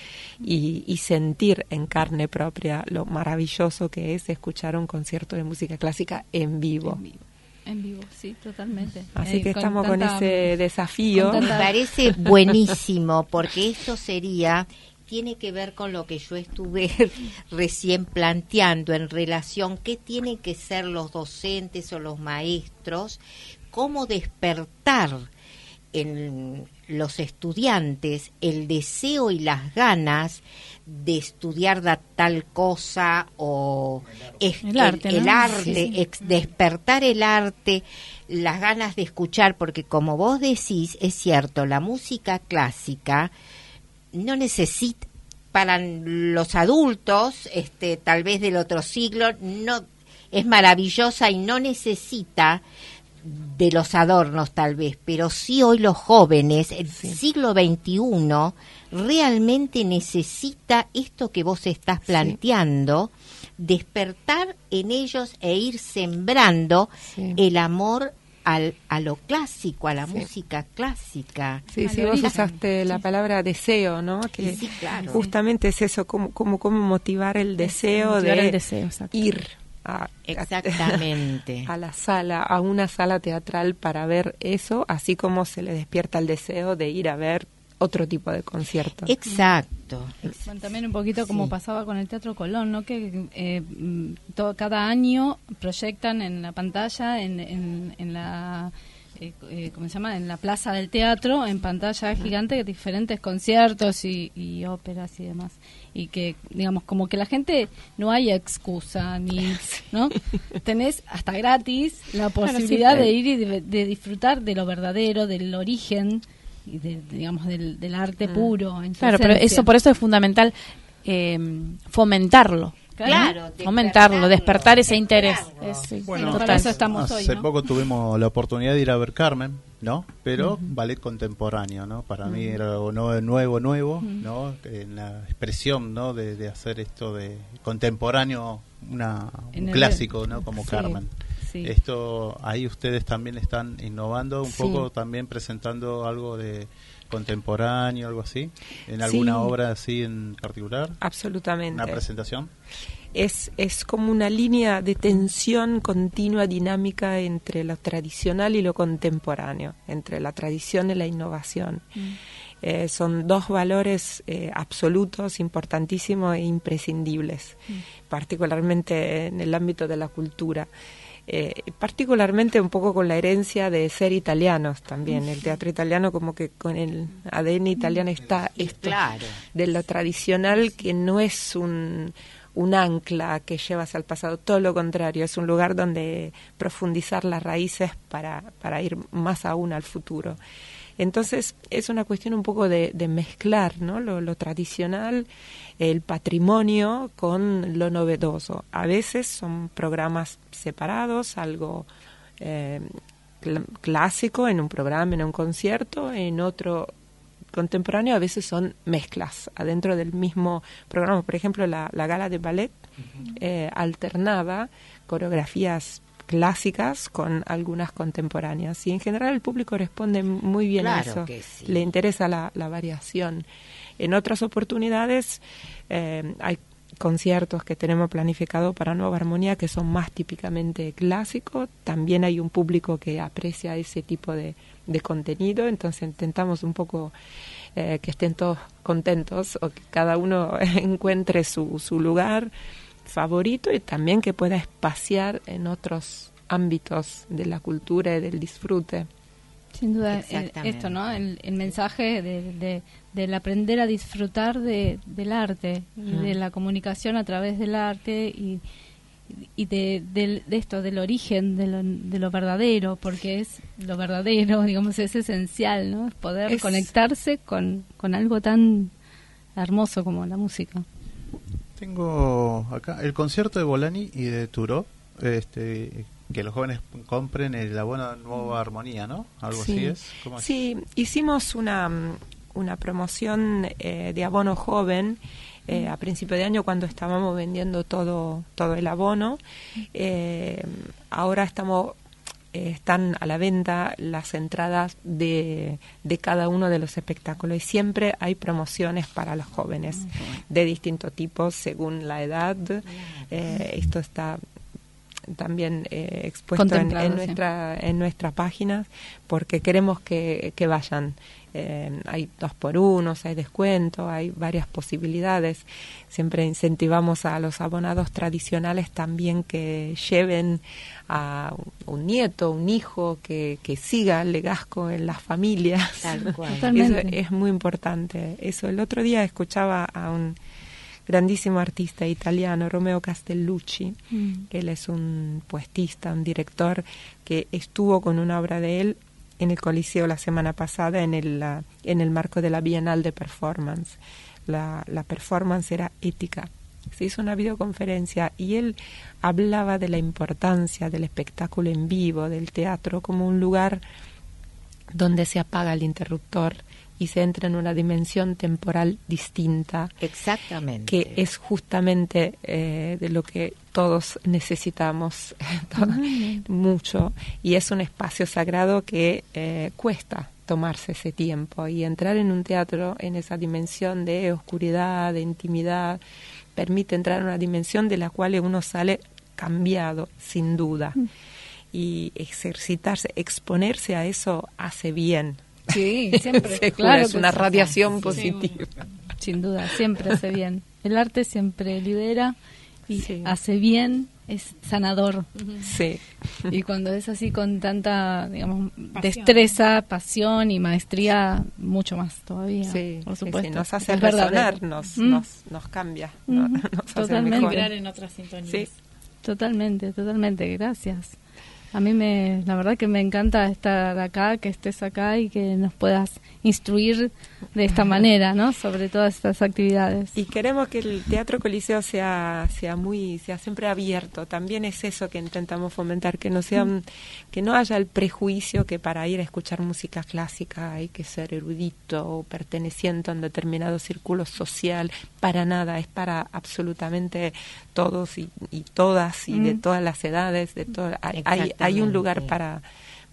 y, sentir en carne propia lo maravilloso que es escuchar un concierto de música clásica en vivo. En vivo. sí, totalmente. Así eh, que estamos con ese desafío. Me parece buenísimo, porque esto sería tiene que ver con lo que yo estuve [laughs] recién planteando en relación qué tienen que ser los docentes o los maestros, cómo despertar en los estudiantes el deseo y las ganas de estudiar tal cosa o el arte, el, arte despertar el arte, las ganas de escuchar, porque como vos decís, es cierto, la música clásica no necesita para los adultos, este, tal vez del otro siglo, no es maravillosa y no necesita de los adornos tal vez, pero sí hoy los jóvenes, el siglo XXI, realmente necesita esto que vos estás planteando, despertar en ellos e ir sembrando el amor al, a lo clásico, a la música clásica. Sí, sí, vos usaste la palabra deseo, ¿no? Que justamente es eso, como, como, motivar el deseo de ir a, Exactamente. [laughs] A, la sala, a una sala teatral para ver eso, así como se le despierta el deseo de ir a ver otro tipo de concierto. Exacto. También un poquito como pasaba con el Teatro Colón, ¿no? Que eh, todo, cada año proyectan en la pantalla, en, en, la... Eh, eh, ¿cómo se llama? En la plaza del teatro, en pantalla gigante, diferentes conciertos y, óperas y demás. Y que, digamos, como que la gente no hay excusa, ni, ¿no? Tenés hasta gratis la posibilidad de ir y de disfrutar de lo verdadero, del origen digamos, del, arte mm. puro. claro, pero eso por eso es fundamental eh, fomentarlo. Claro, fomentarlo, despertar ese interés. bueno, eso estamos hace poco tuvimos la oportunidad de ir a ver Carmen, ¿no? Pero ballet contemporáneo, ¿no? Para mí era algo nuevo, nuevo, ¿no? En la expresión, ¿no? De, hacer esto de contemporáneo, una, un clásico, ¿no? Como Carmen. Esto ahí ustedes también están innovando un poco, también presentando algo de contemporáneo, algo así, en alguna obra así en particular. Absolutamente. Una presentación. Es, es como una línea de tensión continua, dinámica entre lo tradicional y lo contemporáneo, entre la tradición y la innovación. Mm. Eh, son dos valores eh, absolutos, importantísimos e imprescindibles, mm. particularmente en el ámbito de la cultura. Eh, particularmente un poco con la herencia de ser italianos también. El teatro italiano como que con el ADN italiano está esto de lo tradicional que no es un un ancla que llevas al pasado, todo lo contrario, es un lugar donde profundizar las raíces para, para ir más aún al futuro. Entonces es una cuestión un poco de, mezclar ¿no? lo, tradicional, el patrimonio con lo novedoso. A veces son programas separados, algo eh, clásico en un programa, en un concierto, en otro contemporáneo a veces son mezclas adentro del mismo programa. Por ejemplo, la, gala de ballet eh, alternaba coreografías clásicas con algunas contemporáneas y en general el público responde muy bien a eso. Le interesa la, variación. En otras oportunidades eh, hay conciertos que tenemos planificado para Nueva Armonía que son más típicamente clásicos. También hay un público que aprecia ese tipo de, de contenido, entonces intentamos un poco eh, que estén todos contentos o que cada uno [laughs] encuentre su, su lugar favorito y también que pueda espaciar en otros ámbitos de la cultura y del disfrute. Sin duda, esto, ¿no? El, mensaje de, del aprender a disfrutar de, del arte, de la comunicación a través del arte y, y de, de, esto, del origen, de lo, de lo, verdadero, porque es lo verdadero, [laughs] digamos, es esencial, ¿no? Poder conectarse con, con algo tan hermoso como la música. Tengo acá el concierto de Bolani y de Turo, este, que los jóvenes compren el abono Nueva Armonía, ¿no? Algo así es. Sí, hicimos una, una promoción eh, de abono joven eh, a principio de año cuando estábamos vendiendo todo, todo el abono. Eh, ahora estamos eh, están a la venta las entradas de, de, cada uno de los espectáculos. Y siempre hay promociones para los jóvenes de distintos tipos según la edad. esto está también expuesto en, nuestra en nuestra página porque queremos que, que vayan eh, hay dos por unos, hay descuento, hay varias posibilidades. Siempre incentivamos a los abonados tradicionales también que lleven a un nieto, un hijo, que, que siga el legasco en las familias. [laughs] Eso es muy importante. Eso, el otro día escuchaba a un grandísimo artista italiano, Romeo Castellucci, mm. que él es un puestista, un director que estuvo con una obra de él en el Coliseo la semana pasada en el, en el marco de la Bienal de Performance. La, la performance era ética. Se hizo una videoconferencia y él hablaba de la importancia del espectáculo en vivo, del teatro, como un lugar donde se apaga el interruptor y se entra en una dimensión temporal distinta. Exactamente. Que es justamente eh, de lo que todos necesitamos [laughs] mucho y es un espacio sagrado que eh, cuesta tomarse ese tiempo y entrar en un teatro en esa dimensión de oscuridad, de intimidad, permite entrar en una dimensión de la cual uno sale cambiado, sin duda. Mm. Y ejercitarse, exponerse a eso hace bien, Sí, [laughs] siempre. claro es una radiación positiva. sin duda, siempre hace bien. El arte siempre lidera y hace bien, es sanador. Sí. Y cuando es así con tanta, digamos, destreza, pasión y maestría, mucho más todavía. Sí, por supuesto. nos hace resonar, nos, mm. nos, nos, cambia. [laughs] nos totalmente. Hace en otras sintonías. Sí. Totalmente, totalmente. Gracias. A mí me, la verdad que me encanta estar acá, que estés acá y que nos puedas instruir de esta manera, ¿no? Sobre todas estas actividades. Y queremos que el Teatro Coliseo sea sea muy sea siempre abierto. También es eso que intentamos fomentar, que no sea que no haya el prejuicio que para ir a escuchar música clásica hay que ser erudito o perteneciente a un determinado círculo social. Para nada, es para absolutamente todos y, todas y de todas las edades, de todo, hay, hay un lugar para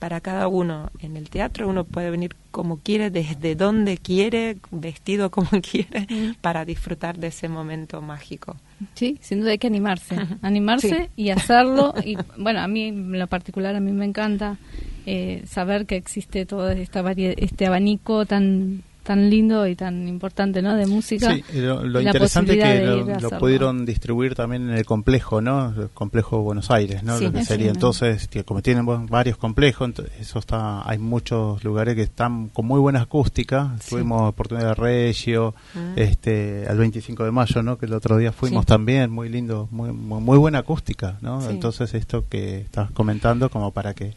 para cada uno en el teatro. Uno puede venir como quiere, desde donde quiere, vestido como [laughs] quiere, para disfrutar de ese momento mágico. Sí, sin duda hay que animarse, animarse y hacerlo. [laughs] Y bueno, a mí en lo particular, a mí me encanta eh, saber que existe todo esta este abanico tan tan lindo y tan importante, ¿no? De música. Sí, lo, interesante es que lo, pudieron distribuir también en el complejo, ¿no? El complejo Buenos Aires, ¿no? lo que sería entonces, como tienen varios complejos, eso está, hay muchos lugares que están con muy buena acústica. Tuvimos oportunidad de Regio, ah. este, al 25 de mayo, ¿no? Que el otro día fuimos también, muy lindo, muy, muy, buena acústica, ¿no? Entonces esto que estás comentando como para que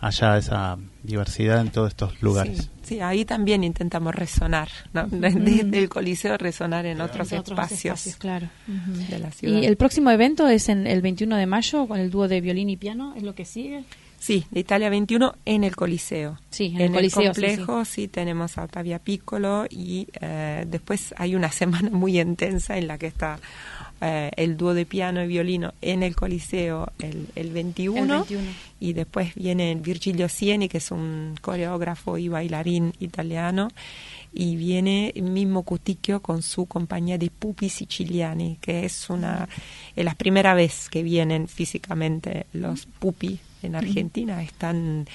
haya esa diversidad en todos estos lugares. Sí, ahí también intentamos resonar, ¿no? [laughs] desde el Coliseo resonar en otros, espacios, claro. de la ciudad. ¿Y el próximo evento es en el 21 de mayo con el dúo de violín y piano? ¿Es lo que sigue? Sí, de Italia 21 en el Coliseo. Sí, en, el, Coliseo, complejo sí, tenemos a Ottavia Piccolo y eh, después hay una [laughs] semana muy intensa en la que está eh, el dúo de piano y violino en el Coliseo el, el, 21, y después viene Virgilio Sieni que es un coreógrafo y bailarín italiano. Y viene mismo Cuticchio con su compañía de pupi siciliani que es una es la primera vez que vienen físicamente los pupi en Argentina. Están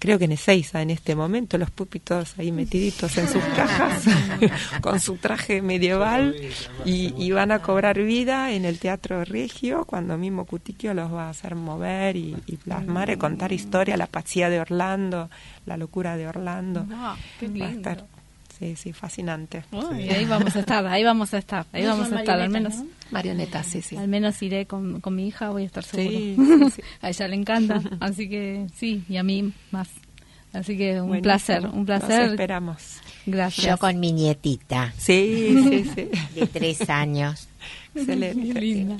creo que en Ezeiza en este momento, los pupitos ahí metiditos en sus cajas [laughs] con su traje medieval y, van a cobrar vida en el Teatro Regio cuando mismo Cutiquio los va a hacer mover y, plasmar y contar historia, la pacía de Orlando, la locura de Orlando. Va a estar Sí, sí, fascinante. Ahí vamos a estar, ahí vamos a estar, ahí vamos a estar, al menos. Marionetas, sí, sí. Al menos iré con, con mi hija, voy a estar seguro. Sí, [laughs] a ella le encanta, así que sí, y a mí más. Así que un placer, un placer. esperamos. Gracias. Yo con mi nietita. Sí, sí, sí. De tres años. Excelente. linda.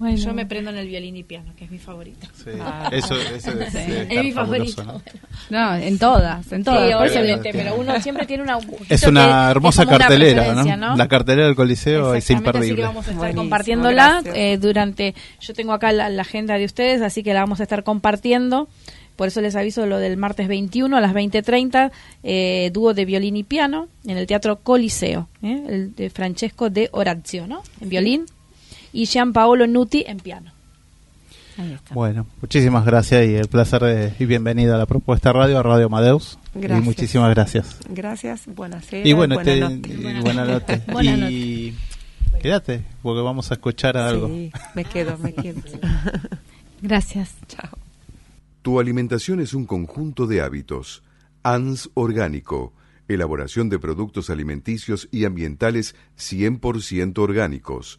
Bueno. Yo me prendo en el violín y piano, que es mi favorito. Sí. Ah. Eso, eso es, es mi favorito. ¿no? en todas, en todas. Sí, obviamente, pero uno siempre tiene una... Es una hermosa cartelera, ¿no? La cartelera del Coliseo es imperdible. Así que vamos a estar compartiéndola eh, durante... Yo tengo acá la, agenda de ustedes, así que la vamos a estar compartiendo. Por eso les aviso lo del martes 21 a las 20.30, eh, dúo de violín y piano en el Teatro Coliseo, eh, el de Francesco de Orazio, ¿no? En violín, y Gianpaolo Nuti en piano. Bueno, muchísimas gracias y el placer de, y bienvenida a la propuesta radio, a Radio Amadeus. Gracias. Y muchísimas gracias. Gracias, buenas Y bueno, buena Y buena noche. [laughs] y quédate, porque vamos a escuchar algo. Sí, me quedo, me quedo. [laughs] gracias. Chao. Tu alimentación es un conjunto de hábitos. ANS Orgánico. Elaboración de productos alimenticios y ambientales 100% orgánicos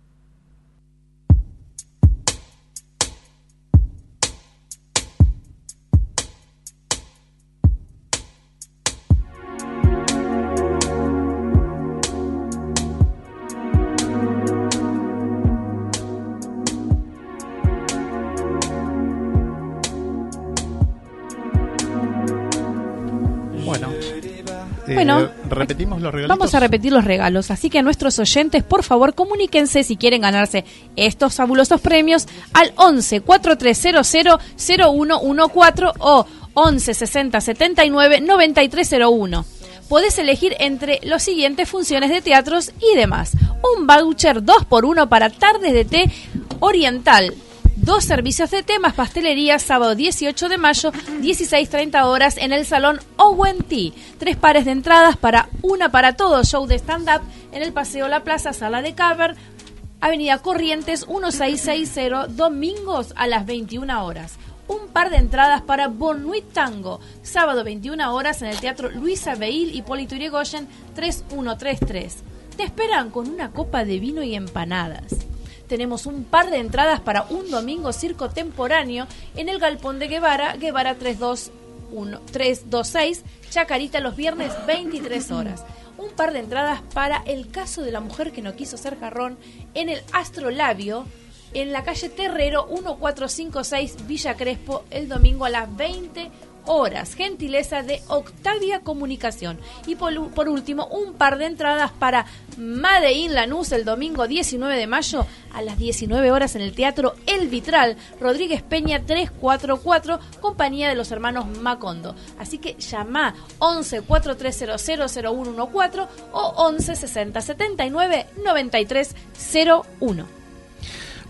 repetimos los regalos. Vamos a repetir los regalos, así que a nuestros oyentes, por favor, comuníquense si quieren ganarse estos fabulosos premios al 11 4300 0114 o 11 60 79 9301 podés elegir entre las siguientes funciones de teatros y demás. Un voucher 2x1 para tardes de té oriental dos servicios de temas, pastelería, sábado 18 de mayo, 16.30 horas en el Salón Owen T. Tres pares de entradas para una para todo, show de stand-up en el Paseo La Plaza, Sala de Caber, Avenida Corrientes 1660, domingos a las 21 horas. Un par de entradas para Bonuit Tango, sábado 21 horas en el Teatro Luisa Beil y Polito 3133. Te esperan con una copa de vino y empanadas tenemos un par de entradas para un domingo circo temporáneo en el Galpón de Guevara, Guevara 326, Chacarita los viernes 23 horas. Un par de entradas para el caso de la mujer que no quiso ser jarrón en el Astrolabio, en la calle Terrero 1456 Villa Crespo, el domingo a las 20 horas. Gentileza de Octavia Comunicación. Y por, por último, un par de entradas para Made in Lanús el domingo 19 de mayo a las 19 horas en el Teatro El Vitral, Rodríguez Peña 344, compañía de los hermanos Macondo. Así que llama 11 4300 0114 o 11 60 79 93 01.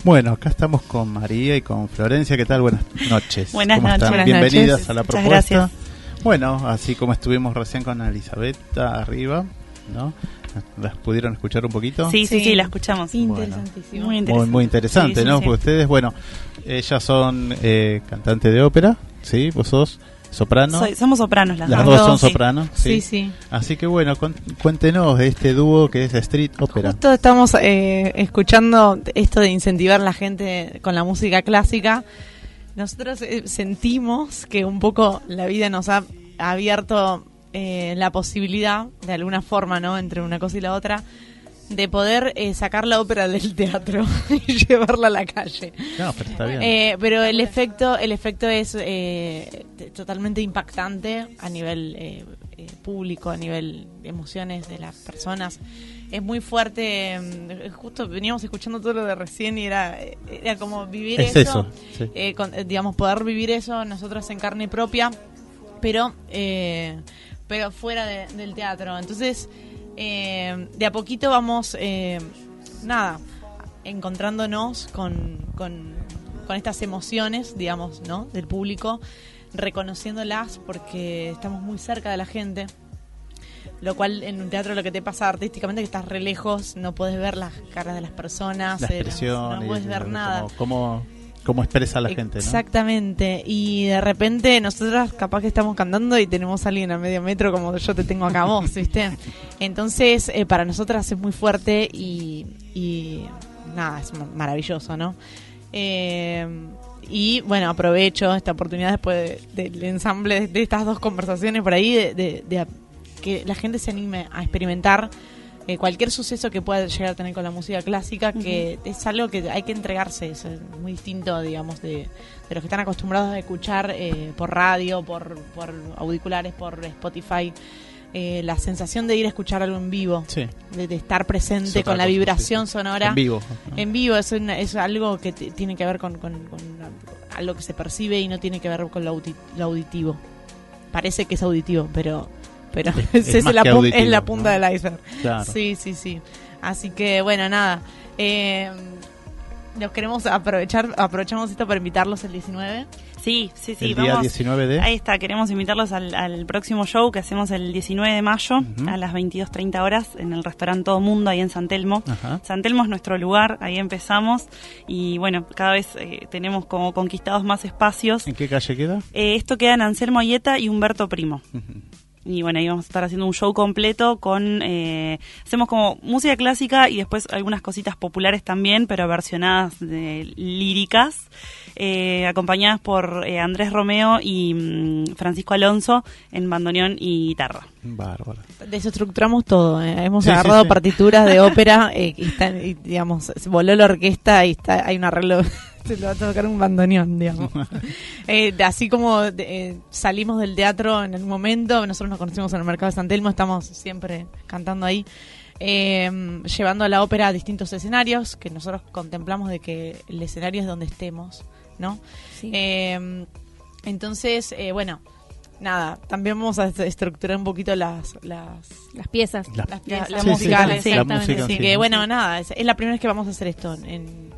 Bueno, acá estamos con María y con Florencia. ¿Qué tal? Buenas noches. Buenas ¿Cómo noches. están? Buenas Bienvenidas noches. a la Muchas propuesta. gracias. Bueno, así como estuvimos recién con Elizabeth arriba, ¿no? ¿Las pudieron escuchar un poquito? Sí, sí, sí, Sí. la escuchamos. Interesantísimo. Muy Muy, interesante. muy interesante, Sí, sí, ¿no? sí. Porque ustedes, bueno, ellas son eh, cantantes de ópera, ¿sí? Vos sos soprano. Soy- somos sopranos las, Las dos. dos son Sí. sopranos, Sí, sí. sí. Así que bueno, cuéntenos de este dúo que es Street Opera. Justo estamos eh, escuchando esto de incentivar a la gente con la música clásica. Nosotros eh, sentimos que un poco la vida nos ha abierto eh, la posibilidad, de alguna forma, ¿no? Entre una cosa y la otra, de poder eh, sacar la ópera del teatro [laughs] y llevarla a la calle. No, pero está bien. Eh, pero el efecto, el efecto es eh, totalmente impactante a nivel eh, eh, público, a nivel de emociones de las personas. Es muy fuerte. mm, Justo veníamos escuchando todo lo de recién y era, era como vivir es eso. eso. sí. eh, con- eh, digamos, poder vivir eso nosotros en carne propia, pero, eh, pero fuera de- del teatro. Entonces, eh, de a poquito vamos, eh, nada, encontrándonos con, con, con estas emociones, digamos, ¿no? Del público, reconociéndolas porque estamos muy cerca de la gente. Lo cual en un teatro lo que te pasa artísticamente es que estás re lejos, no puedes ver las caras de las personas, eh, no puedes ver nada. Cómo, cómo expresa la gente, ¿no? Exactamente. Y de repente nosotras capaz que estamos cantando y tenemos a alguien a medio metro como yo te tengo acá vos, ¿viste? Entonces, eh, para nosotras es muy fuerte y, nada, es ma- maravilloso, ¿no? Eh, y bueno, aprovecho esta oportunidad después de- del ensamble de, de estas dos conversaciones por ahí, de, de- de que la gente se anime a experimentar eh, cualquier suceso que pueda llegar a tener con la música clásica, que es algo que hay que entregarse, es muy distinto, digamos, de, de los que están acostumbrados a escuchar eh, por radio, por, por auriculares, por Spotify. Eh, la sensación de ir a escuchar algo en vivo, Sí, de, de estar Es presente con la cosa, vibración sí, sonora. en vivo. En vivo es, una- es algo que tiene que ver con, con- con algo que se percibe y no tiene que ver con lo auditivo. Parece que es auditivo, pero pero Es- [laughs] es, es más la, que pu- auditivo, es la ¿no? punta del iceberg. Claro. Sí, sí, sí. Así que bueno, nada. Eh, nos queremos aprovechar, aprovechamos esto para invitarlos el 19. Sí, sí, sí. el día vamos. 19 de... Ahí está, queremos invitarlos al, al próximo show que hacemos el 19 de mayo a las 22.30 horas en el restaurante Todo Mundo, ahí en San Telmo. Ajá. San Telmo es nuestro lugar, ahí empezamos y bueno, cada vez eh, tenemos como conquistados más espacios. ¿En qué calle queda? Eh, esto queda en Anselmo Ayeta y Humberto Primo. Ujú. Y bueno, ahí vamos a estar haciendo un show completo con... eh, hacemos como música clásica y después algunas cositas populares también, pero versionadas de líricas, eh, acompañadas por eh, Andrés Romeo y mm, Francisco Alonso en bandoneón y guitarra. Bárbaro. Desestructuramos todo. eh. Hemos Sí, agarrado sí. partituras de [laughs] ópera eh, y, están, y, digamos, se voló la orquesta y está, hay un arreglo. Se lo va a tocar un bandoneón, digamos. [laughs] Eh, así como de- eh, salimos del teatro en el momento, nosotros nos conocimos en el mercado de San Telmo, estamos siempre cantando ahí, eh, llevando a la ópera a distintos escenarios, que nosotros contemplamos de que el escenario es donde estemos, ¿no? Sí. Eh, entonces, eh, bueno, nada, también vamos a est- estructurar un poquito las, las, Las piezas. La- las Sí, piezas sí, sí, musicales. sí, la exactamente. música, Así sí. que bueno, nada, es, es la primera vez que vamos a hacer esto en,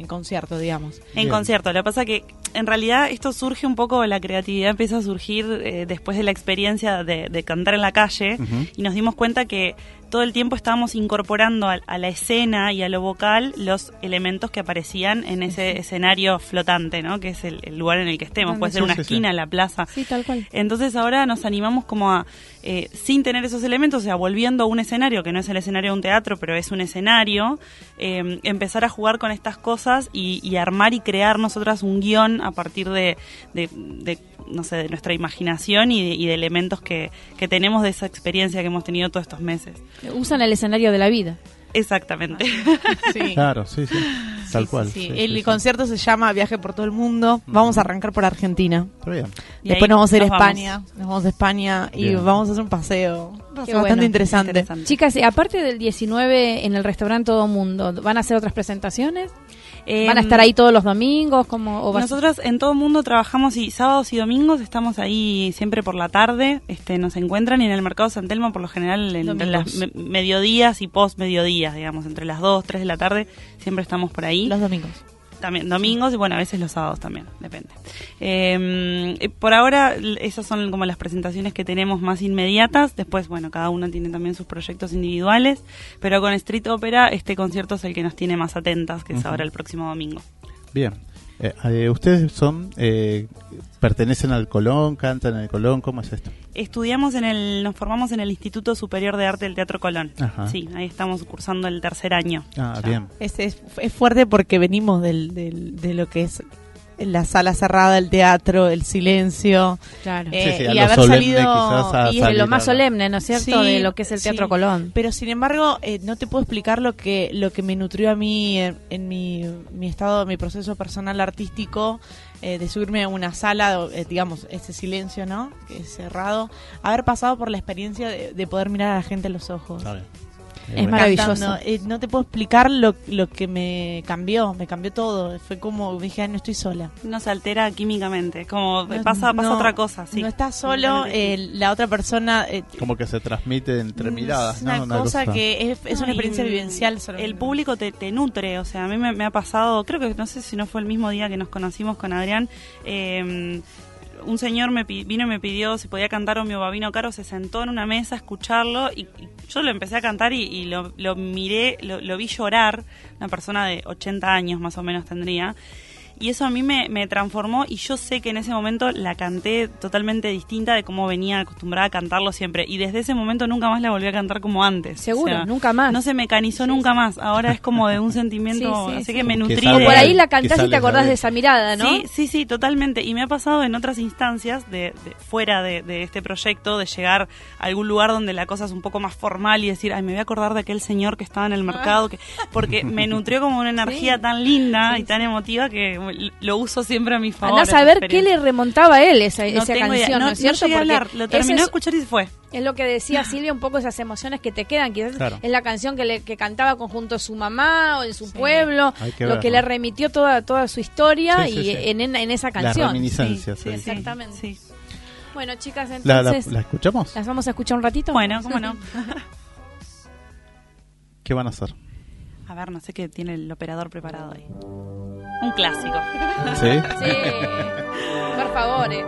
en, concierto, digamos. En Bien. concierto. Lo que pasa que en realidad esto surge un poco, la creatividad empieza a surgir eh, después de la experiencia de, de cantar en la calle y nos dimos cuenta que todo el tiempo estábamos incorporando a, a la escena y a lo vocal los elementos que aparecían en ese escenario flotante, ¿no? Que es el, el lugar en el que estemos. Puede ser una esquina, la plaza. Sí, tal cual. Entonces ahora nos animamos como a, eh, sin tener esos elementos, o sea, volviendo a un escenario, que no es el escenario de un teatro, pero es un escenario, eh, empezar a jugar con estas cosas y, y armar y crear nosotras un guion a partir de, de- de, no sé, de nuestra imaginación y de, y de elementos que, que tenemos de esa experiencia que hemos tenido todos estos meses. Usan el escenario de la vida. Exactamente. [laughs] Sí. Claro, sí, sí. Tal cual. Sí, sí, el sí, sí. concierto se llama Viaje por todo el mundo. Vamos a arrancar por Argentina. Está bien. Y Después nos vamos a ir a España. Nos vamos a España y Bien. vamos a hacer un paseo. Qué bastante bueno. interesante. Interesante. Chicas, y aparte del 19 en el restaurante Todo Mundo, ¿van a hacer otras presentaciones? Eh, ¿Van a estar ahí todos los domingos? como o Nosotros en todo el mundo trabajamos y sábados y domingos estamos ahí siempre por la tarde, este nos encuentran y en el mercado San Telmo por lo general en- entre las me- mediodías y post mediodías, digamos, entre las 2, 3 de la tarde, siempre estamos por ahí. Los domingos. También domingos y bueno, a veces los sábados también, depende. Eh, eh, por ahora esas son como las presentaciones que tenemos más inmediatas. Después, bueno, cada uno tiene también sus proyectos individuales, pero con Street Opera este concierto es el que nos tiene más atentas, que es ahora el próximo domingo. Bien. Eh, eh, ¿Ustedes son, eh, pertenecen al Colón, cantan en el Colón? ¿Cómo es esto? Estudiamos en el, nos formamos en el Instituto Superior de Arte del Teatro Colón. Ajá. Sí, ahí estamos cursando el tercer año. Ah, Ya. bien. Es, es, es fuerte porque venimos del, del- de lo que es la sala cerrada, el teatro, el silencio. Claro. Eh, sí, y haber solemne salido y salir lo más solemne, ¿no es cierto? Sí, de lo que es el Teatro sí. Colón. Pero sin embargo, eh, no te puedo explicar lo que lo que me nutrió a mí en, en mi, mi estado, mi proceso personal artístico, eh, de subirme a una sala, eh, digamos, ese silencio, ¿no? Que es cerrado. Haber pasado por la experiencia de, de poder mirar a la gente a los ojos. Bien. Es maravilloso. Eh, no te puedo explicar lo, lo que me cambió, me cambió todo. Fue como dije, "Ay, no estoy sola. Nos altera químicamente, como No- pasa, pasa no- otra cosa, sí. No estás solo, eh, la otra persona... eh, Como que se transmite entre miradas, es ¿no? una, cosa, que es, es No, una experiencia mm, vivencial. El público te, te nutre, o sea, a mí me, me ha pasado, creo que no sé si no fue el mismo día que nos conocimos con Adrián, eh, un señor me vino y me pidió si podía cantar o mi Babino Caro, se sentó en una mesa a escucharlo y, y yo lo empecé a cantar y, y lo, lo miré, lo, lo vi llorar, una persona de 80 años más o menos tendría. Y eso a mí me, me transformó y yo sé que en ese momento la canté totalmente distinta de cómo venía acostumbrada a cantarlo siempre. Y desde ese momento nunca más la volví a cantar como antes. Seguro, O sea, nunca más. No se mecanizó nunca más. Ahora es como de un [laughs] sentimiento, Sí, sí, así sí. que me Que nutrí sale de- O por ahí la cantás y te acordás de- de esa mirada, ¿no? Sí, sí, sí, totalmente. Y me ha pasado en otras instancias, de, de- fuera de, de este proyecto, de llegar a algún lugar donde la cosa es un poco más formal y decir, ay, me voy a acordar de aquel señor que estaba en el mercado, que porque me nutrió como una [laughs] energía tan linda y tan emotiva que lo uso siempre a mi favor. Andás a ver qué le remontaba a él esa, No esa tengo idea. canción, ¿no, No- es cierto? no a hablar, lo terminó de es- escuchar y se fue. Es lo que decía [laughs] Silvia, un poco esas emociones que te quedan. Quizás Claro. es la canción que, le, que cantaba conjunto a su mamá o en su pueblo, que lo ver, que ¿no? le remitió toda, toda su historia Sí, y sí. En, en, en esa La canción. reminiscencia, sí. Exactamente. Sí. Bueno, chicas, ¿La, la, entonces, la escuchamos? ¿las vamos a escuchar un ratito? Bueno, cómo [laughs] no. ¿Qué van a hacer? A ver, no sé qué tiene el operador preparado ahí. Un clásico. ¿Sí? [laughs] Sí, [laughs] por favor. eh.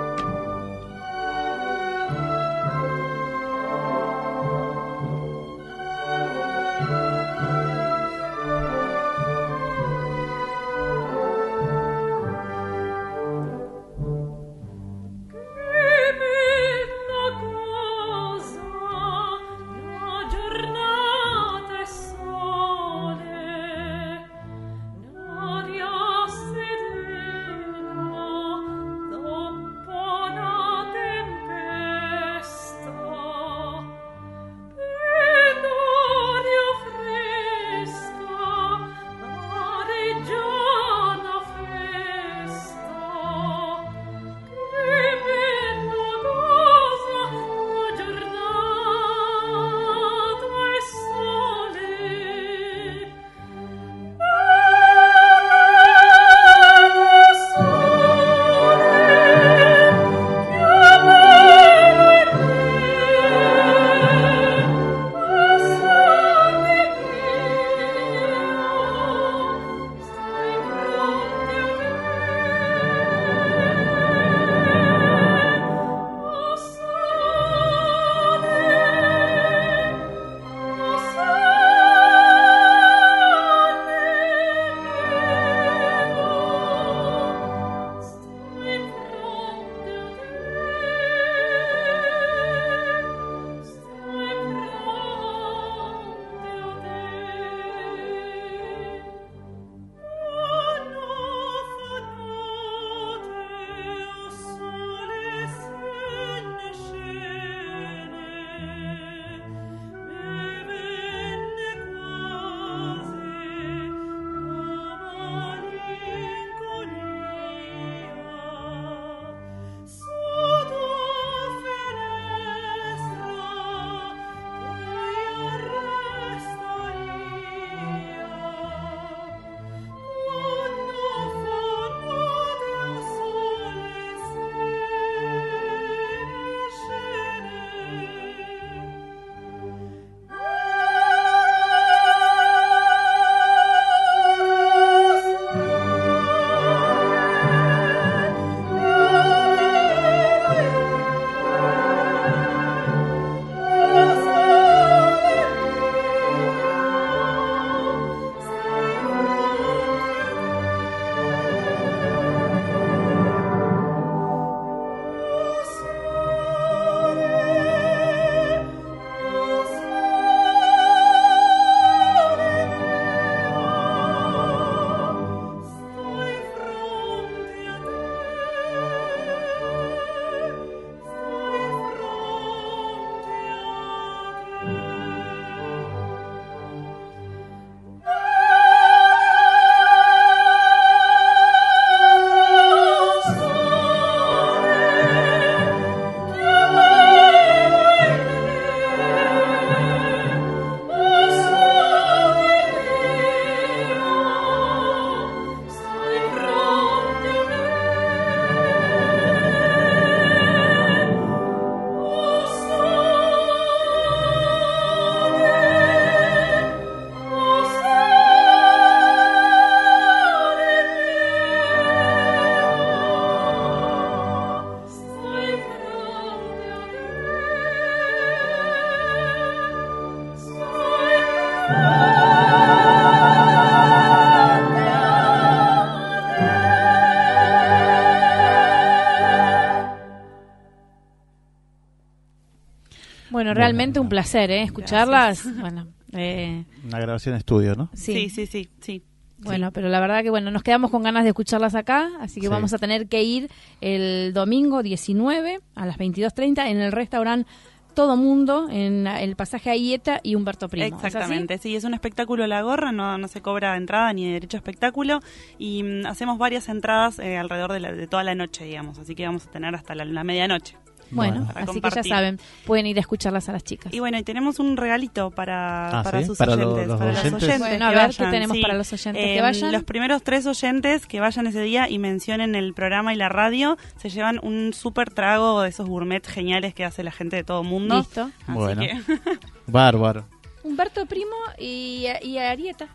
Bueno, realmente un placer, ¿eh? Escucharlas. Bueno, [laughs] eh, Una grabación estudio, ¿no? sí. Sí, sí, sí, sí. Bueno, pero la verdad que bueno, nos quedamos con ganas de escucharlas acá, así que Sí. vamos a tener que ir el domingo 19 a las 22.30 en el restaurante Todo Mundo, en el pasaje a Ieta y Humberto Primo. Exactamente, sí, es un espectáculo La Gorra, no, no se cobra entrada ni derecho a espectáculo y mm, hacemos varias entradas eh, alrededor de, la- de toda la noche, digamos, así que vamos a tener hasta la, la medianoche. Bueno, Para así que ya saben, pueden ir a escucharlas a las chicas. Y bueno, y tenemos un regalito para, Ah, para ¿sí? sus ¿Para lo- oyentes. los para oyentes? los oyentes. Bueno, a ver, ¿qué tenemos sí. para los oyentes que Eh, vayan? Los primeros tres oyentes que vayan ese día y mencionen el programa y la radio se llevan un súper trago de esos gourmet geniales que hace la gente de todo el mundo. Listo. Así Bueno. que- [laughs] Bárbaro. Humberto Primo y, y Arieta.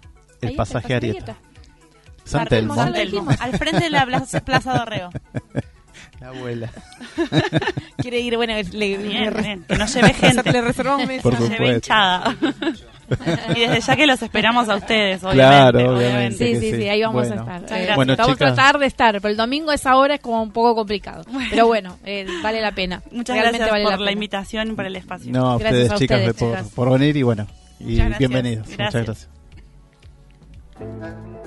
El pasaje Arieta. San Telmo, Telmo. ya lo dijimos. Al frente de la plaza, Plaza Dorrego. [laughs] La abuela. [laughs] Quiere ir, bueno, le, Bien, le- bien, que no lleve gente. [laughs] le reservamos mesa. Por No lleve supuesto. hinchada. [laughs] y desde ya que los esperamos a ustedes, Claro, obviamente. obviamente. Sí, sí, sí, sí. ahí vamos Bueno. a estar. Eh. Bueno, vamos chicas. a tratar de estar, pero el domingo a esa hora es como un poco complicado. Pero bueno, eh, vale la pena. Muchas Realmente gracias vale por la la, invitación y por el espacio. No, a Gracias ustedes, a chicas, ustedes, por, chicas. por venir y bueno. Y Muchas gracias. bienvenidos. Gracias. Muchas gracias.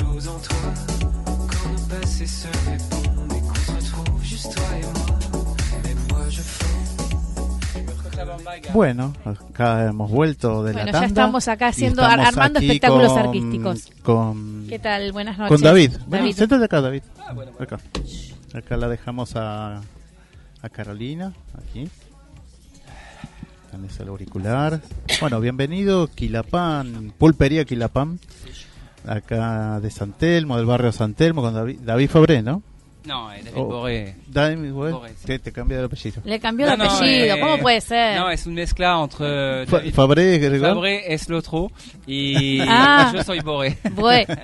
Chose en toi, quand nos passés se répondent et qu'on se retrouve juste toi et moi. Mais moi je fonds. Bueno, acá hemos vuelto de Bueno, la ya tanda. estamos acá haciendo- estamos armando espectáculos con- artísticos. Con, ¿Qué tal? Buenas noches. con David. Bueno, David. siéntate acá, David. Acá. Acá la dejamos a, a Carolina, aquí. Tenés el auricular. Bueno, bienvenido, Quilapán, Pulpería Quilapán. Acá de San Telmo, del barrio San Telmo, con David, David Fabré, ¿no? No, es David Oh, Boré. David, bueno, Boré, sí. te, te cambia el apellido. Le cambió el No, no, apellido, eh, ¿cómo puede ser? No, es un mezcla entre Fa- David Fabré, Gregor. Fabré es el otro y [laughs] Ah. yo soy Boré. [laughs] Bueno.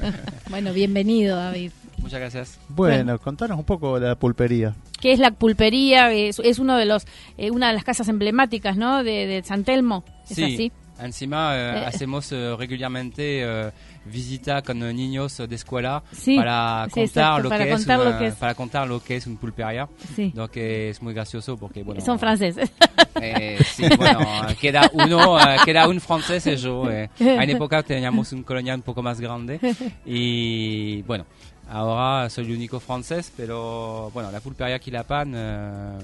[laughs] bueno, bienvenido, David. Muchas gracias. Bueno, contanos un poco la pulpería. que es la pulpería, es, es uno de los, eh, una de las casas emblemáticas, ¿no? De, de San Telmo, ¿es Sí, así? encima eh, Eh. hacemos eh, regularmente eh, visita con niños de escuela Sí, para contar exacto, para que contar una- es. para contar lo que es un pulpería. Sí. Donc es muy gracioso porque bueno. Son franceses. [laughs] Eh, sí, bueno, queda uno, eh, queda un francés y yo. eh. En una [laughs] época teníamos un colonial un poco más grande y bueno, ahora soy el único francés, pero bueno, la pulpería Quilapan, eh,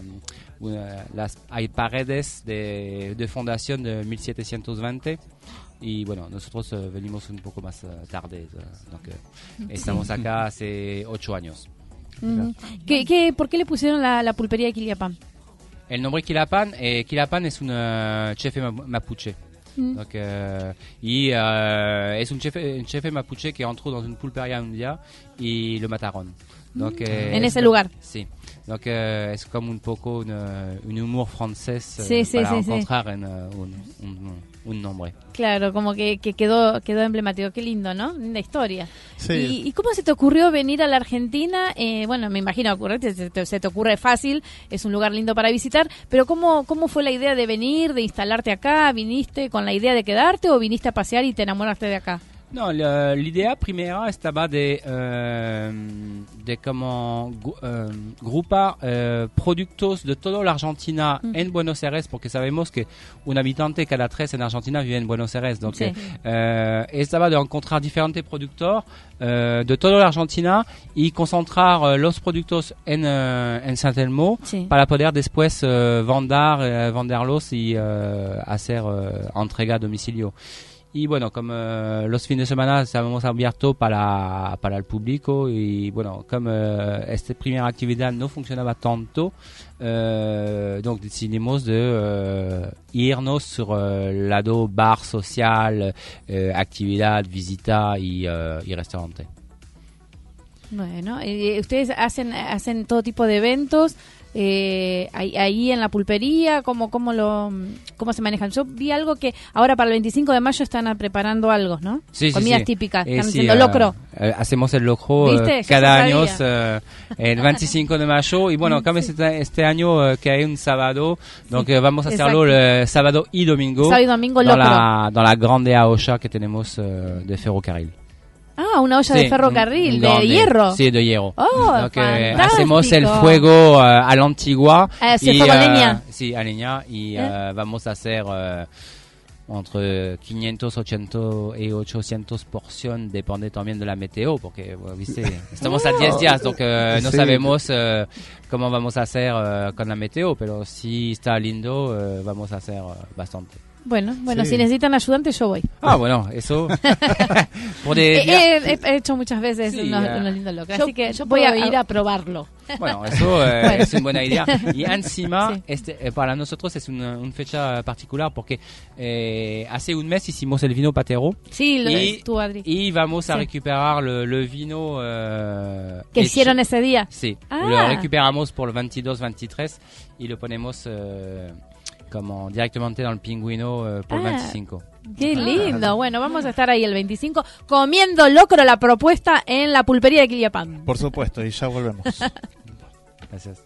una- las, hay paredes de, de fundación de 1720 y bueno, nosotros eh, venimos un poco más eh, tarde, eh, donc, eh, estamos acá hace ocho años. Ujú. ¿Qué, qué, por qué le pusieron la, la pulpería de? El nombre Quilapan, eh, es un eh, chef ma- mapuche. Mm. Donc, euh, y euh, es un chef, un chef mapuche que entró dans une pulpería un día y lo mataron. Donc, eh, En es ese lugar. Sí. Donc, es como un poco un, un humor francés Sí, sí, para sí, sí. encontrar en, un, un, un nombre. Claro, como que, que quedó, quedó emblemático. Qué lindo, ¿no? Linda historia. Sí. ¿Y, y cómo se te ocurrió venir a la Argentina? Eh, bueno, me imagino ocurrirte, se, te, se te ocurre fácil, es un lugar lindo para visitar, pero ¿cómo, ¿cómo fue la idea de venir, de instalarte acá? ¿Viniste con la idea de quedarte o viniste a pasear y te enamoraste de acá? No, la- l'idea primera estaba de, eh, de eh, grupar eh, productos de toda la Argentina Mm. en Buenos Aires, porque sabemos que un habitante cada tres en Argentina vive en Buenos Aires. Donc, Sí. eh, estaba de encontrar diferentes productores eh, de toda la Argentina y concentrar eh, los productos en, eh, en San Telmo Sí. para poder después vender, venderlos y hacer entrega a domicilio. Y bueno, como eh, los fines de semana estábamos abiertos para, para el público y bueno, como eh, esta primera actividad no funcionaba tanto, eh, donc decidimos de eh, irnos sur el lado bar social, actividad, visita y, y restaurante. Bueno, eh, ustedes hacen, hacen todo tipo de eventos, eh, ahí, ahí en la pulpería? ¿Cómo, cómo, lo, ¿Cómo se manejan? Yo vi algo que ahora para el 25 de mayo están preparando algo, ¿no? Sí, sí, Comidas sí. típicas, Eh, están sí, haciendo eh, locro. eh, hacemos el locro eh, cada año eh, el 25 de mayo y bueno, como este, este año eh, que hay un sábado, donc eh, vamos a hacerlo el sábado y domingo, Sábado y domingo dans, locro. la, dans la grande olla que tenemos eh, de ferrocarril. Ah, una olla Sí, de ferrocarril, de grande. hierro. Sí, de hierro. Oh, Donc, eh, hacemos el fuego eh, a la antigua. Ah, sí, y, fuego a eh, leña. Sí, a leña. Y Eh? eh, vamos a hacer eh, entre 500, 800 y 800 porciones, depende también de la meteo, porque, bueno, viste, estamos a 10 días, donc eh, no Sí. sabemos eh, cómo vamos a hacer eh, con la meteo, pero si está lindo, eh, vamos a hacer eh, bastante. Bueno, bueno, Sí. si necesitan ayudante yo voy. Ah, bueno, eso. [laughs] por de- Eh, eh, he, he hecho muchas veces Sí, unos, unos lindos locros, Yo, así que yo voy voy a a ir a probarlo. [laughs] Bueno, eso eh, [laughs] Bueno. es una buena idea. Y encima, Sí. este, eh, para nosotros es una, una fecha particular porque eh, hace un mes hicimos el vino patero Sí, lo y, tú, Adri. y vamos a Sí. recuperar le, le vino eh, Que hecho. hicieron ese día. Sí, Ah. lo recuperamos por el 22-23 y lo ponemos eh, como directamente dans el pingüino eh, por el Ah. 25. Qué lindo. Bueno, vamos a estar ahí el 25 comiendo locro la propuesta en la pulpería de Quiliapán. Por supuesto, y ya volvemos. [laughs] Gracias.